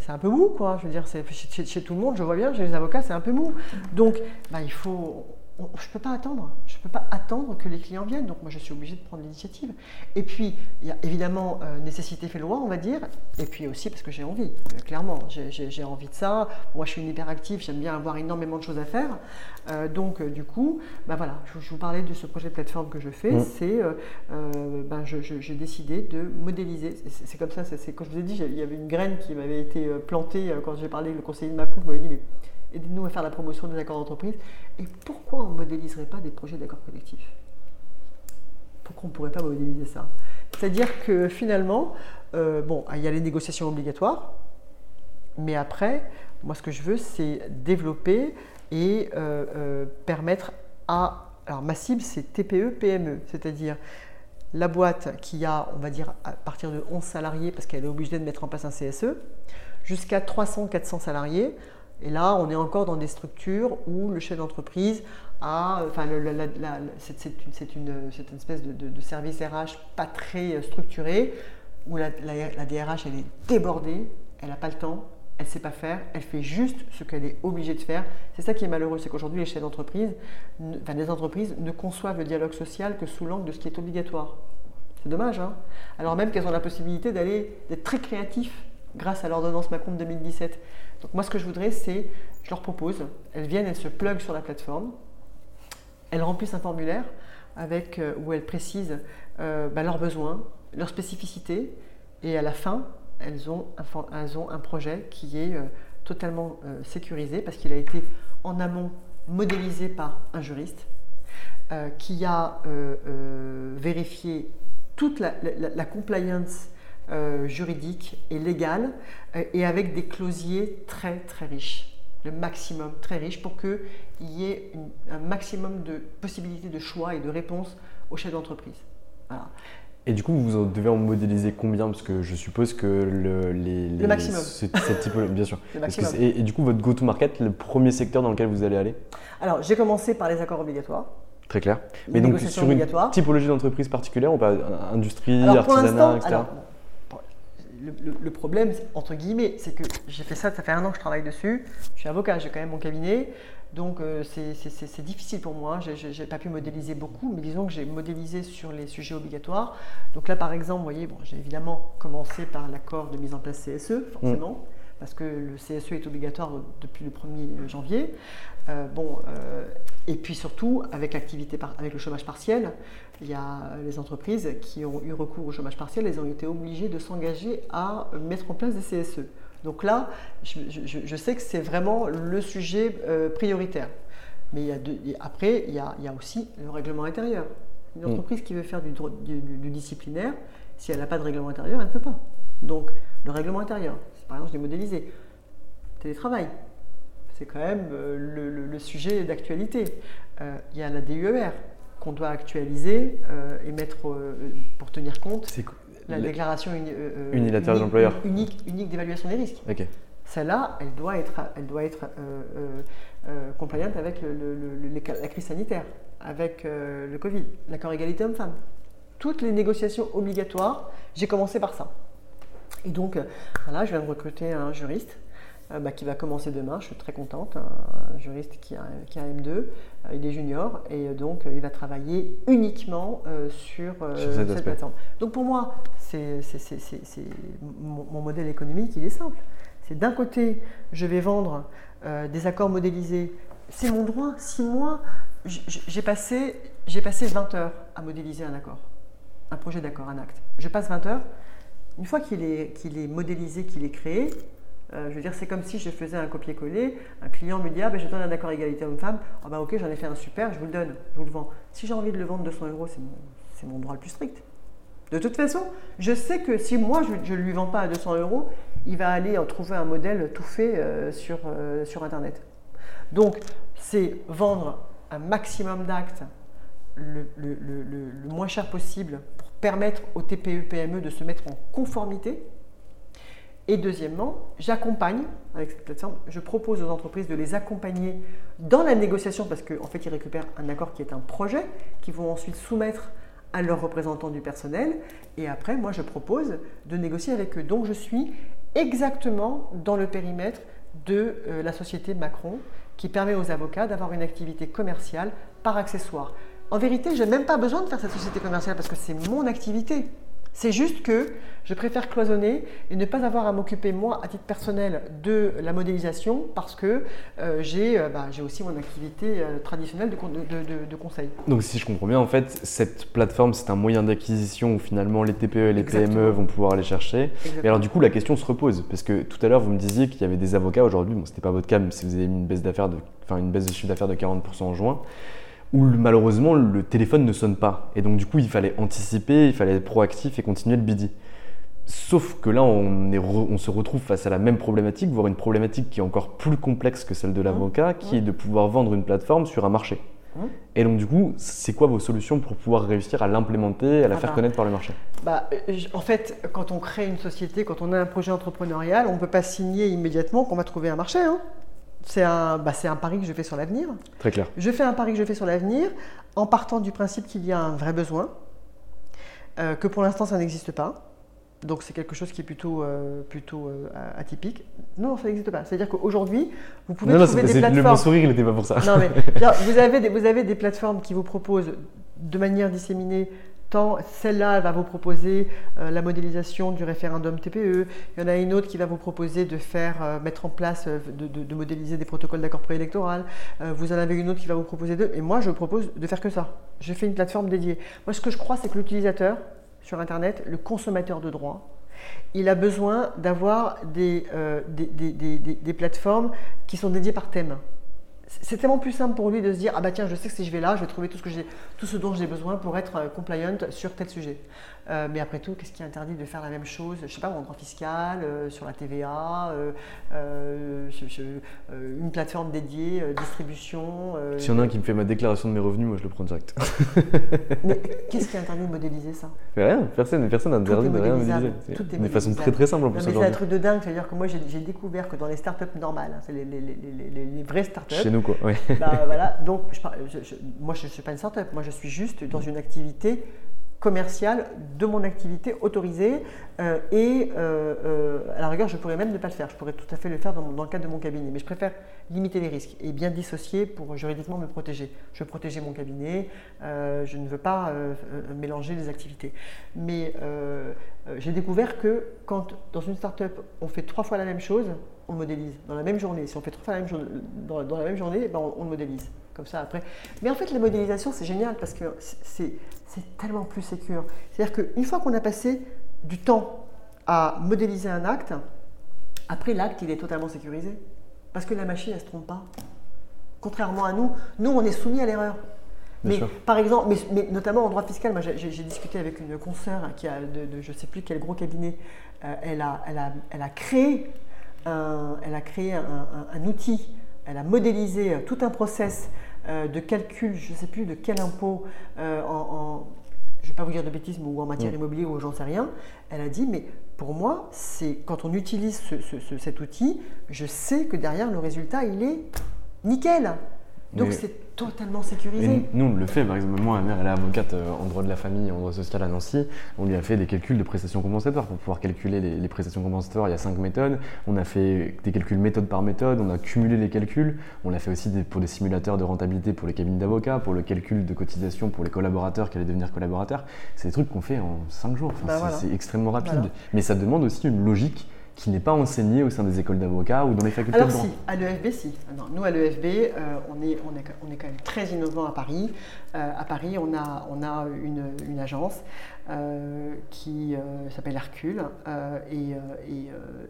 c'est un peu mou, quoi. Je veux dire, chez- chez tout le monde, je vois bien, chez les avocats, c'est un peu mou. Donc, bah, il faut. Je ne peux pas attendre. Je ne peux pas attendre que les clients viennent. Donc, moi, je suis obligée de prendre l'initiative. Et puis, il y a évidemment euh, nécessité fait loi, on va dire. Et puis aussi parce que j'ai envie, euh, clairement. J'ai, envie de ça. Moi, je suis une hyperactive. J'aime bien avoir énormément de choses à faire. Euh, donc, du coup, bah, voilà, je, je vous parlais de ce projet de plateforme que je fais. Mm. C'est, je- j'ai décidé de modéliser. C'est, comme ça. C'est, quand je vous ai dit, il y avait une graine qui m'avait été plantée quand j'ai parlé le conseiller de Macron. qui m'avait dit, mais aidez-nous à faire la promotion des accords d'entreprise. Et pourquoi on ne modéliserait pas des projets d'accords collectifs? Pourquoi on ne pourrait pas modéliser ça? C'est-à-dire que finalement, euh, bon, il y a les négociations obligatoires, mais après, moi ce que je veux, c'est développer et euh, euh, permettre à... Alors ma cible, c'est TPE, PME, c'est-à-dire la boîte qui a, on va dire, à partir de 11 salariés, parce qu'elle est obligée de mettre en place un CSE, jusqu'à 300-400 salariés. Et là, on est encore dans des structures où le chef d'entreprise a, enfin, la- la- c'est une, une- espèce de, de- de service RH pas très euh, structuré, où la, la- DRH, elle est débordée, elle n'a pas le temps, elle ne sait pas faire, elle fait juste ce qu'elle est obligée de faire. C'est ça qui est malheureux, c'est qu'aujourd'hui, les chefs d'entreprise, enfin, les entreprises ne conçoivent le dialogue social que sous l'angle de ce qui est obligatoire. C'est dommage, hein Alors même qu'elles ont la possibilité d'aller, d'être très créatifs grâce à l'ordonnance Macron de 2017. Donc moi, ce que je voudrais, c'est, je leur propose, elles viennent, elles se pluguent sur la plateforme, elles remplissent un formulaire. avec, euh, où elles précisent euh, bah, leurs besoins, leurs spécificités, et à la fin, elles ont un, elles ont un projet qui est euh, totalement sécurisé parce qu'il a été en amont modélisé par un juriste qui a vérifié toute la, la compliance juridique et légale et avec des closiers très très riches le maximum, très riche, pour qu'il y ait un maximum de possibilités de choix et de réponses aux chefs d'entreprise. Et du coup, vous devez en modéliser combien? Parce que je suppose que le, les, le maximum. cette bien sûr. et, du coup, votre go-to-market, le premier secteur dans lequel vous allez aller? Alors, j'ai commencé par les accords obligatoires. Très clair. Mais donc, sur une typologie d'entreprise particulière, ou pas industrie, artisanat, etc le, problème, entre guillemets, c'est que j'ai fait ça, ça fait un an que je travaille dessus. Je suis avocat, j'ai quand même mon cabinet. Donc euh, c'est difficile pour moi. Je n'ai pas pu modéliser beaucoup, mais disons que j'ai modélisé sur les sujets obligatoires. Donc là, par exemple, vous voyez, bon, j'ai évidemment commencé par l'accord de mise en place CSE, forcément. Mm parce que le CSE est obligatoire depuis le 1er janvier. Euh, bon, euh, et puis surtout, avec, l'activité avec le chômage partiel, il y a les entreprises qui ont eu recours au chômage partiel, elles ont été obligées de s'engager à mettre en place des CSE. Donc là, je, sais que c'est vraiment le sujet euh, prioritaire. Mais il y a après, il y, a, aussi le règlement intérieur. Une mm. entreprise qui veut faire du, du disciplinaire, si elle n'a pas de règlement intérieur, elle ne peut pas. Donc, le règlement intérieur, par exemple, je l'ai modélisé. Télétravail, c'est quand même euh, le, sujet d'actualité. Euh, il y a la DUER qu'on doit actualiser euh, et mettre pour tenir compte la déclaration unilatérale d'employeur unique, unique d'évaluation des risques. Celle-là, elle doit être, elle doit être compliante avec la crise sanitaire, avec le Covid, l'accord égalité homme-femme. Toutes les négociations obligatoires, j'ai commencé par ça. Et donc, euh, voilà, je viens de recruter un juriste euh, bah, qui va commencer demain. Je suis très contente. Un, juriste qui a, qui a M2, euh, il est junior et donc il va travailler uniquement sur, cette plateforme. Donc pour moi, c'est, mon, modèle économique, il est simple. C'est d'un côté, je vais vendre des accords modélisés. C'est mon droit. Six mois, j'ai passé, j'ai passé 20 heures à modéliser un accord, un projet d'accord, un acte. Je passe 20 heures. Une fois qu'il est, qu'il est modélisé, qu'il est créé, euh, je veux dire, c'est comme si je faisais un copier-coller, un client me dit Ah ben je donne un accord égalité homme-femme, ah ben ok, j'en ai fait un super, je vous le donne, je vous le vends. Si j'ai envie de le vendre 200 euros, c'est mon, droit le plus strict. De toute façon, je sais que si moi je ne lui vends pas à 200 euros, il va aller en trouver un modèle tout fait euh, sur, euh, sur Internet. Donc, c'est vendre un maximum d'actes le, le, moins cher possible pour permettre aux TPE-PME de se mettre en conformité. Et deuxièmement, j'accompagne avec cette plateforme, je propose aux entreprises de les accompagner dans la négociation parce qu'en fait, ils récupèrent un accord qui est un projet qu'ils vont ensuite soumettre à leurs représentants du personnel. Et après, moi, je propose de négocier avec eux. Donc, je suis exactement dans le périmètre de euh, la société Macron qui permet aux avocats d'avoir une activité commerciale par accessoire. En vérité, je n'ai même pas besoin de faire cette société commerciale parce que c'est mon activité. C'est juste que je préfère cloisonner et ne pas avoir à m'occuper, moi, à titre personnel, de la modélisation parce que euh, euh, bah, j'ai aussi mon activité euh, traditionnelle de, conseil. Donc, si je comprends bien, en fait, cette plateforme, c'est un moyen d'acquisition où finalement les TPE et les PME vont pouvoir aller chercher. Et alors, du coup, la question se repose parce que tout à l'heure, vous me disiez qu'il y avait des avocats aujourd'hui. Bon, ce n'était pas votre cas, mais si vous avez mis une baisse, d'affaires de, une baisse de chiffre d'affaires de 40% en juin où malheureusement le téléphone ne sonne pas. Et donc du coup, il fallait anticiper, il fallait être proactif et continuer le BD. Sauf que là, on, est on, se retrouve face à la même problématique, voire une problématique qui est encore plus complexe que celle de l'avocat, qui est de pouvoir vendre une plateforme sur un marché. Et donc du coup, c'est quoi vos solutions pour pouvoir réussir à l'implémenter, à la ah faire bah. connaître par le marché? Bah, En fait, quand on crée une société, quand on a un projet entrepreneurial, on ne peut pas signer immédiatement qu'on va trouver un marché. Hein c'est un, bah, un pari que je fais sur l'avenir. Très clair. Je fais un pari que je fais sur l'avenir en partant du principe qu'il y a un vrai besoin, euh, que pour l'instant ça n'existe pas. Donc c'est quelque chose qui est plutôt, euh, plutôt euh, atypique. Non, ça n'existe pas. C'est-à-dire qu'aujourd'hui, vous pouvez trouver des plateformes. Le sourire, il n'était pas pour ça. Non, mais vous, avez des, vous avez des plateformes qui vous proposent de manière disséminée tant celle-là va vous proposer euh, la modélisation du référendum TPE, il y en a une autre qui va vous proposer de faire, euh, mettre en place, euh, de, modéliser des protocoles d'accord préélectoral, vous en avez une autre qui va vous proposer deux, et moi je propose de faire que ça. Je fais une plateforme dédiée. Moi ce que je crois c'est que l'utilisateur sur Internet, le consommateur de droit, il a besoin d'avoir des plateformes qui sont dédiées par thème c'est tellement plus simple pour lui de se dire ah bah tiens je sais que si je vais là je vais trouver tout ce dont j'ai besoin pour être euh, compliant sur tel sujet euh, mais après tout, qu'est-ce qui interdit de faire la même chose, je ne sais pas, en droit fiscal, euh, sur la TVA, euh, une plateforme dédiée, distribution. S'il y en a un qui me fait ma déclaration de mes revenus, moi je le prends direct. mais qu'est-ce qui interdit de modéliser ça? Rien, personne personne n'interdit de rien modéliser. De façon très très simple en plus. C'est un truc de dingue, c'est-à-dire que moi j'ai découvert que dans les startups normales, hein, c'est les, les, les, les, vraies startups. Chez nous quoi, oui. Bah, voilà, donc moi je ne suis pas une startup, moi je suis juste dans une activité commercial de mon activité autorisée euh, et euh, euh, à la rigueur je pourrais même ne pas le faire, je pourrais tout à fait le faire dans, dans, le cadre de mon cabinet, mais je préfère limiter les risques et bien dissocier pour juridiquement me protéger. Je veux protéger mon cabinet, je ne veux pas mélanger les activités. Mais j'ai découvert que quand dans une start-up on fait trois fois la même chose, on modélise dans la même journée. Si on fait trois fois la même chose dans, la même journée, ben on, on le modélise comme ça après. Mais en fait, la modélisation, c'est génial parce que c'est tellement plus sécur. C'est-à-dire qu'une fois qu'on a passé du temps à modéliser un acte, après l'acte, il est totalement sécurisé. Parce que la machine, elle ne se trompe pas. Contrairement à nous, nous, on est soumis à l'erreur. Mais par exemple, mais, notamment en droit fiscal, moi j'ai discuté avec une consoeur qui a de, je ne sais plus quel gros cabinet, euh, elle, a, elle, a, elle, a, créé un, elle a créé un outil, elle a modélisé tout un process euh, de calcul, je ne sais plus de quel impôt, euh, en, je ne vais pas vous dire de bêtises, ou en matière mm. immobilière ou j'en sais rien, elle a dit, mais pour moi, c'est quand on utilise cet outil, je sais que derrière le résultat, il est nickel. Donc c'est totalement sécurisé. nous, on le fait. Par exemple, moi, ma mère, elle est avocate euh, en droit de la famille, en droit social à Nancy. On lui a fait des calculs de prestations compensatoires pour pouvoir calculer les, prestations compensatoires. Il y a cinq méthodes. On a fait des calculs méthode par méthode. On a cumulé les calculs. On l'a fait aussi pour des simulateurs de rentabilité pour les cabines d'avocats, pour le calcul de cotisation pour les collaborateurs qui allaient devenir collaborateurs. C'est des trucs qu'on fait en cinq jours. Bah c'est extrêmement rapide. Mais ça demande aussi une logique qui n'est pas enseigné au sein des écoles d'avocats ou dans les facultés Alors de droit si, à l'EFB, si. nous, à l'EFB, euh, on, est, on, est, on est quand même très innovant à Paris. Euh, à Paris, on a, on a une, une agence euh, qui s'appelle Hercule et,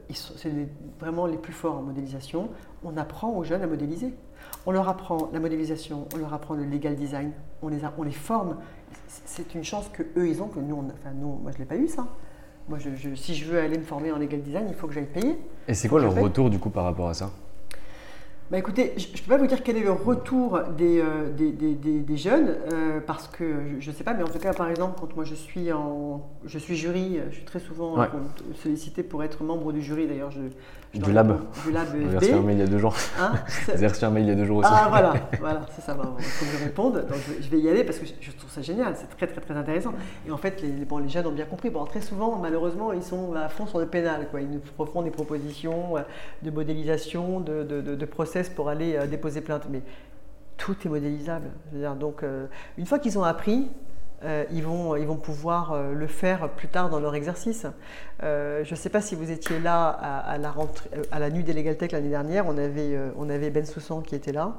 et c'est vraiment les plus forts en modélisation. On apprend aux jeunes à modéliser. On leur apprend la modélisation, on leur apprend le legal design, on les, on les forme. C'est une chance que eux ils ont que nous, on, enfin nous, moi je l'ai pas eu ça. Moi, je, si je veux aller me former en legal design, il faut que j'aille payer. Et c'est quoi leur retour du coup par rapport à ça? Bah écoutez, je ne peux pas vous dire quel est le retour des, euh, des, des, des, jeunes, euh, parce que je ne sais pas, mais en tout cas, par exemple, quand moi je suis, en, je suis jury, je suis très souvent sollicité pour être membre du jury, d'ailleurs, je, du lab. Du lab J'ai reçu un mail il y a deux jours. Hein J'ai reçu un mail il y a deux jours aussi. Ah voilà, voilà c'est ça. Il faut que je réponde. Donc je vais y aller parce que je trouve ça génial. C'est très très très intéressant. Et en fait, les, bon, les jeunes ont bien compris. Bon, très souvent, malheureusement, ils sont à fond sur le pénal. Quoi. Ils nous font des propositions euh, de modélisation, de, de, de, process pour aller euh, déposer plainte. Mais tout est modélisable. dire, donc, euh, une fois qu'ils ont appris, euh, ils, vont, ils vont pouvoir euh, le faire plus tard dans leur exercice. Euh, je ne sais pas si vous étiez là à, la, nuit des Legal Tech l'année dernière, on avait Ben Soussan qui était là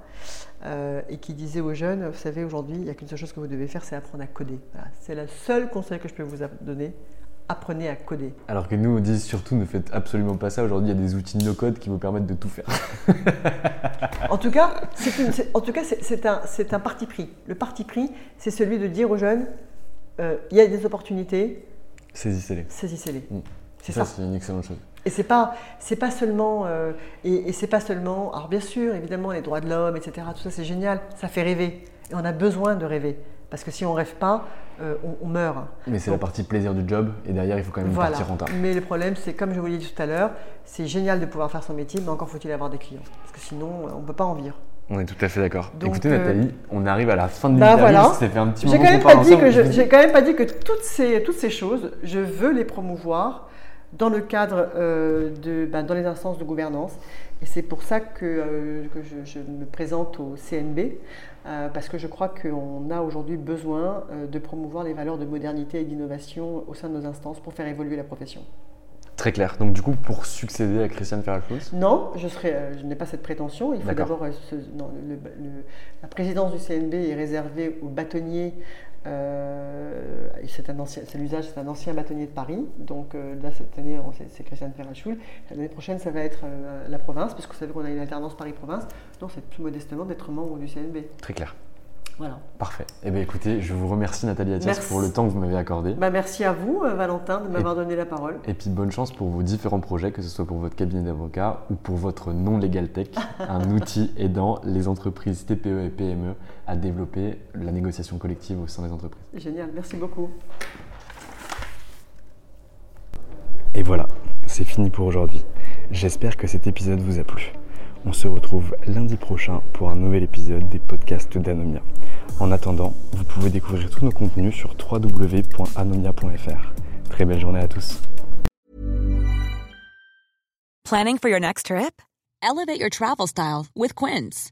et qui disait aux jeunes, vous savez, aujourd'hui, il n'y a qu'une seule chose que vous devez faire, c'est apprendre à coder. C'est le seul conseil que je peux vous donner apprenez à coder. Alors que nous, on dit surtout ne faites absolument pas ça. Aujourd'hui, il y a des outils de no-code qui vous permettent de tout faire. en tout cas, c'est un, un, parti pris. Le parti pris, c'est celui de dire aux jeunes, euh, il y a des opportunités. Saisissez-les. Saisissez-les. Mm. C'est ça. C'est une excellente chose. Et c'est pas, c'est pas seulement, euh, et, et c'est pas seulement. Alors bien sûr, évidemment, les droits de l'homme, etc. Tout ça, c'est génial. Ça fait rêver. Et on a besoin de rêver. Parce que si on rêve pas, euh, on, meurt. Mais c'est la partie plaisir du job et derrière il faut quand même une partie rentable. Mais le problème c'est comme je vous l'ai dit tout à l'heure, c'est génial de pouvoir faire son métier, mais encore faut-il avoir des clients. Parce que sinon on ne peut pas en vivre. On est tout à fait d'accord. Écoutez Nathalie, on arrive à la fin de bah. Voilà. Ça fait un petit moment J'ai quand, même pas dit que j'ai quand même pas dit que toutes ces, toutes ces choses, je veux les promouvoir dans le cadre de, ben, dans les instances de gouvernance. Et c'est pour ça que, je, me présente au CNB, parce que je crois qu'on a aujourd'hui besoin de promouvoir les valeurs de modernité et d'innovation au sein de nos instances pour faire évoluer la profession. Très clair. Donc du coup, pour succéder à Christiane Ferrafous Non, je, serai, euh, je n'ai pas cette prétention. Il faut d'abord... Euh, la présidence du CNB est réservée aux bâtonniers. Euh, c'est un ancien, c'est l'usage, c'est un ancien bâtonnier de Paris. Donc là, cette année, c'est, Christiane Ferrachoul. L'année prochaine, ça va être la province, parce que vous savez qu'on a une alternance Paris-Province. Donc c'est tout modestement d'être membre du CNB. Très clair. Voilà. Parfait. Eh bien, écoutez, je vous remercie Nathalie Attias pour le temps que vous m'avez accordé. Bah, merci à vous, euh, Valentin, de m'avoir donné la parole. Et puis, bonne chance pour vos différents projets, que ce soit pour votre cabinet d'avocat ou pour votre non Legal Tech, un outil aidant les entreprises TPE et PME à développer la négociation collective au sein des entreprises. Génial, merci beaucoup. Et voilà, c'est fini pour aujourd'hui. J'espère que cet épisode vous a plu. On se retrouve lundi prochain pour un nouvel épisode des podcasts d'Anomia. En attendant, vous pouvez découvrir tous nos contenus sur www.anomia.fr. Très belle journée à tous. Planning for your next trip? Elevate your travel style with Quince.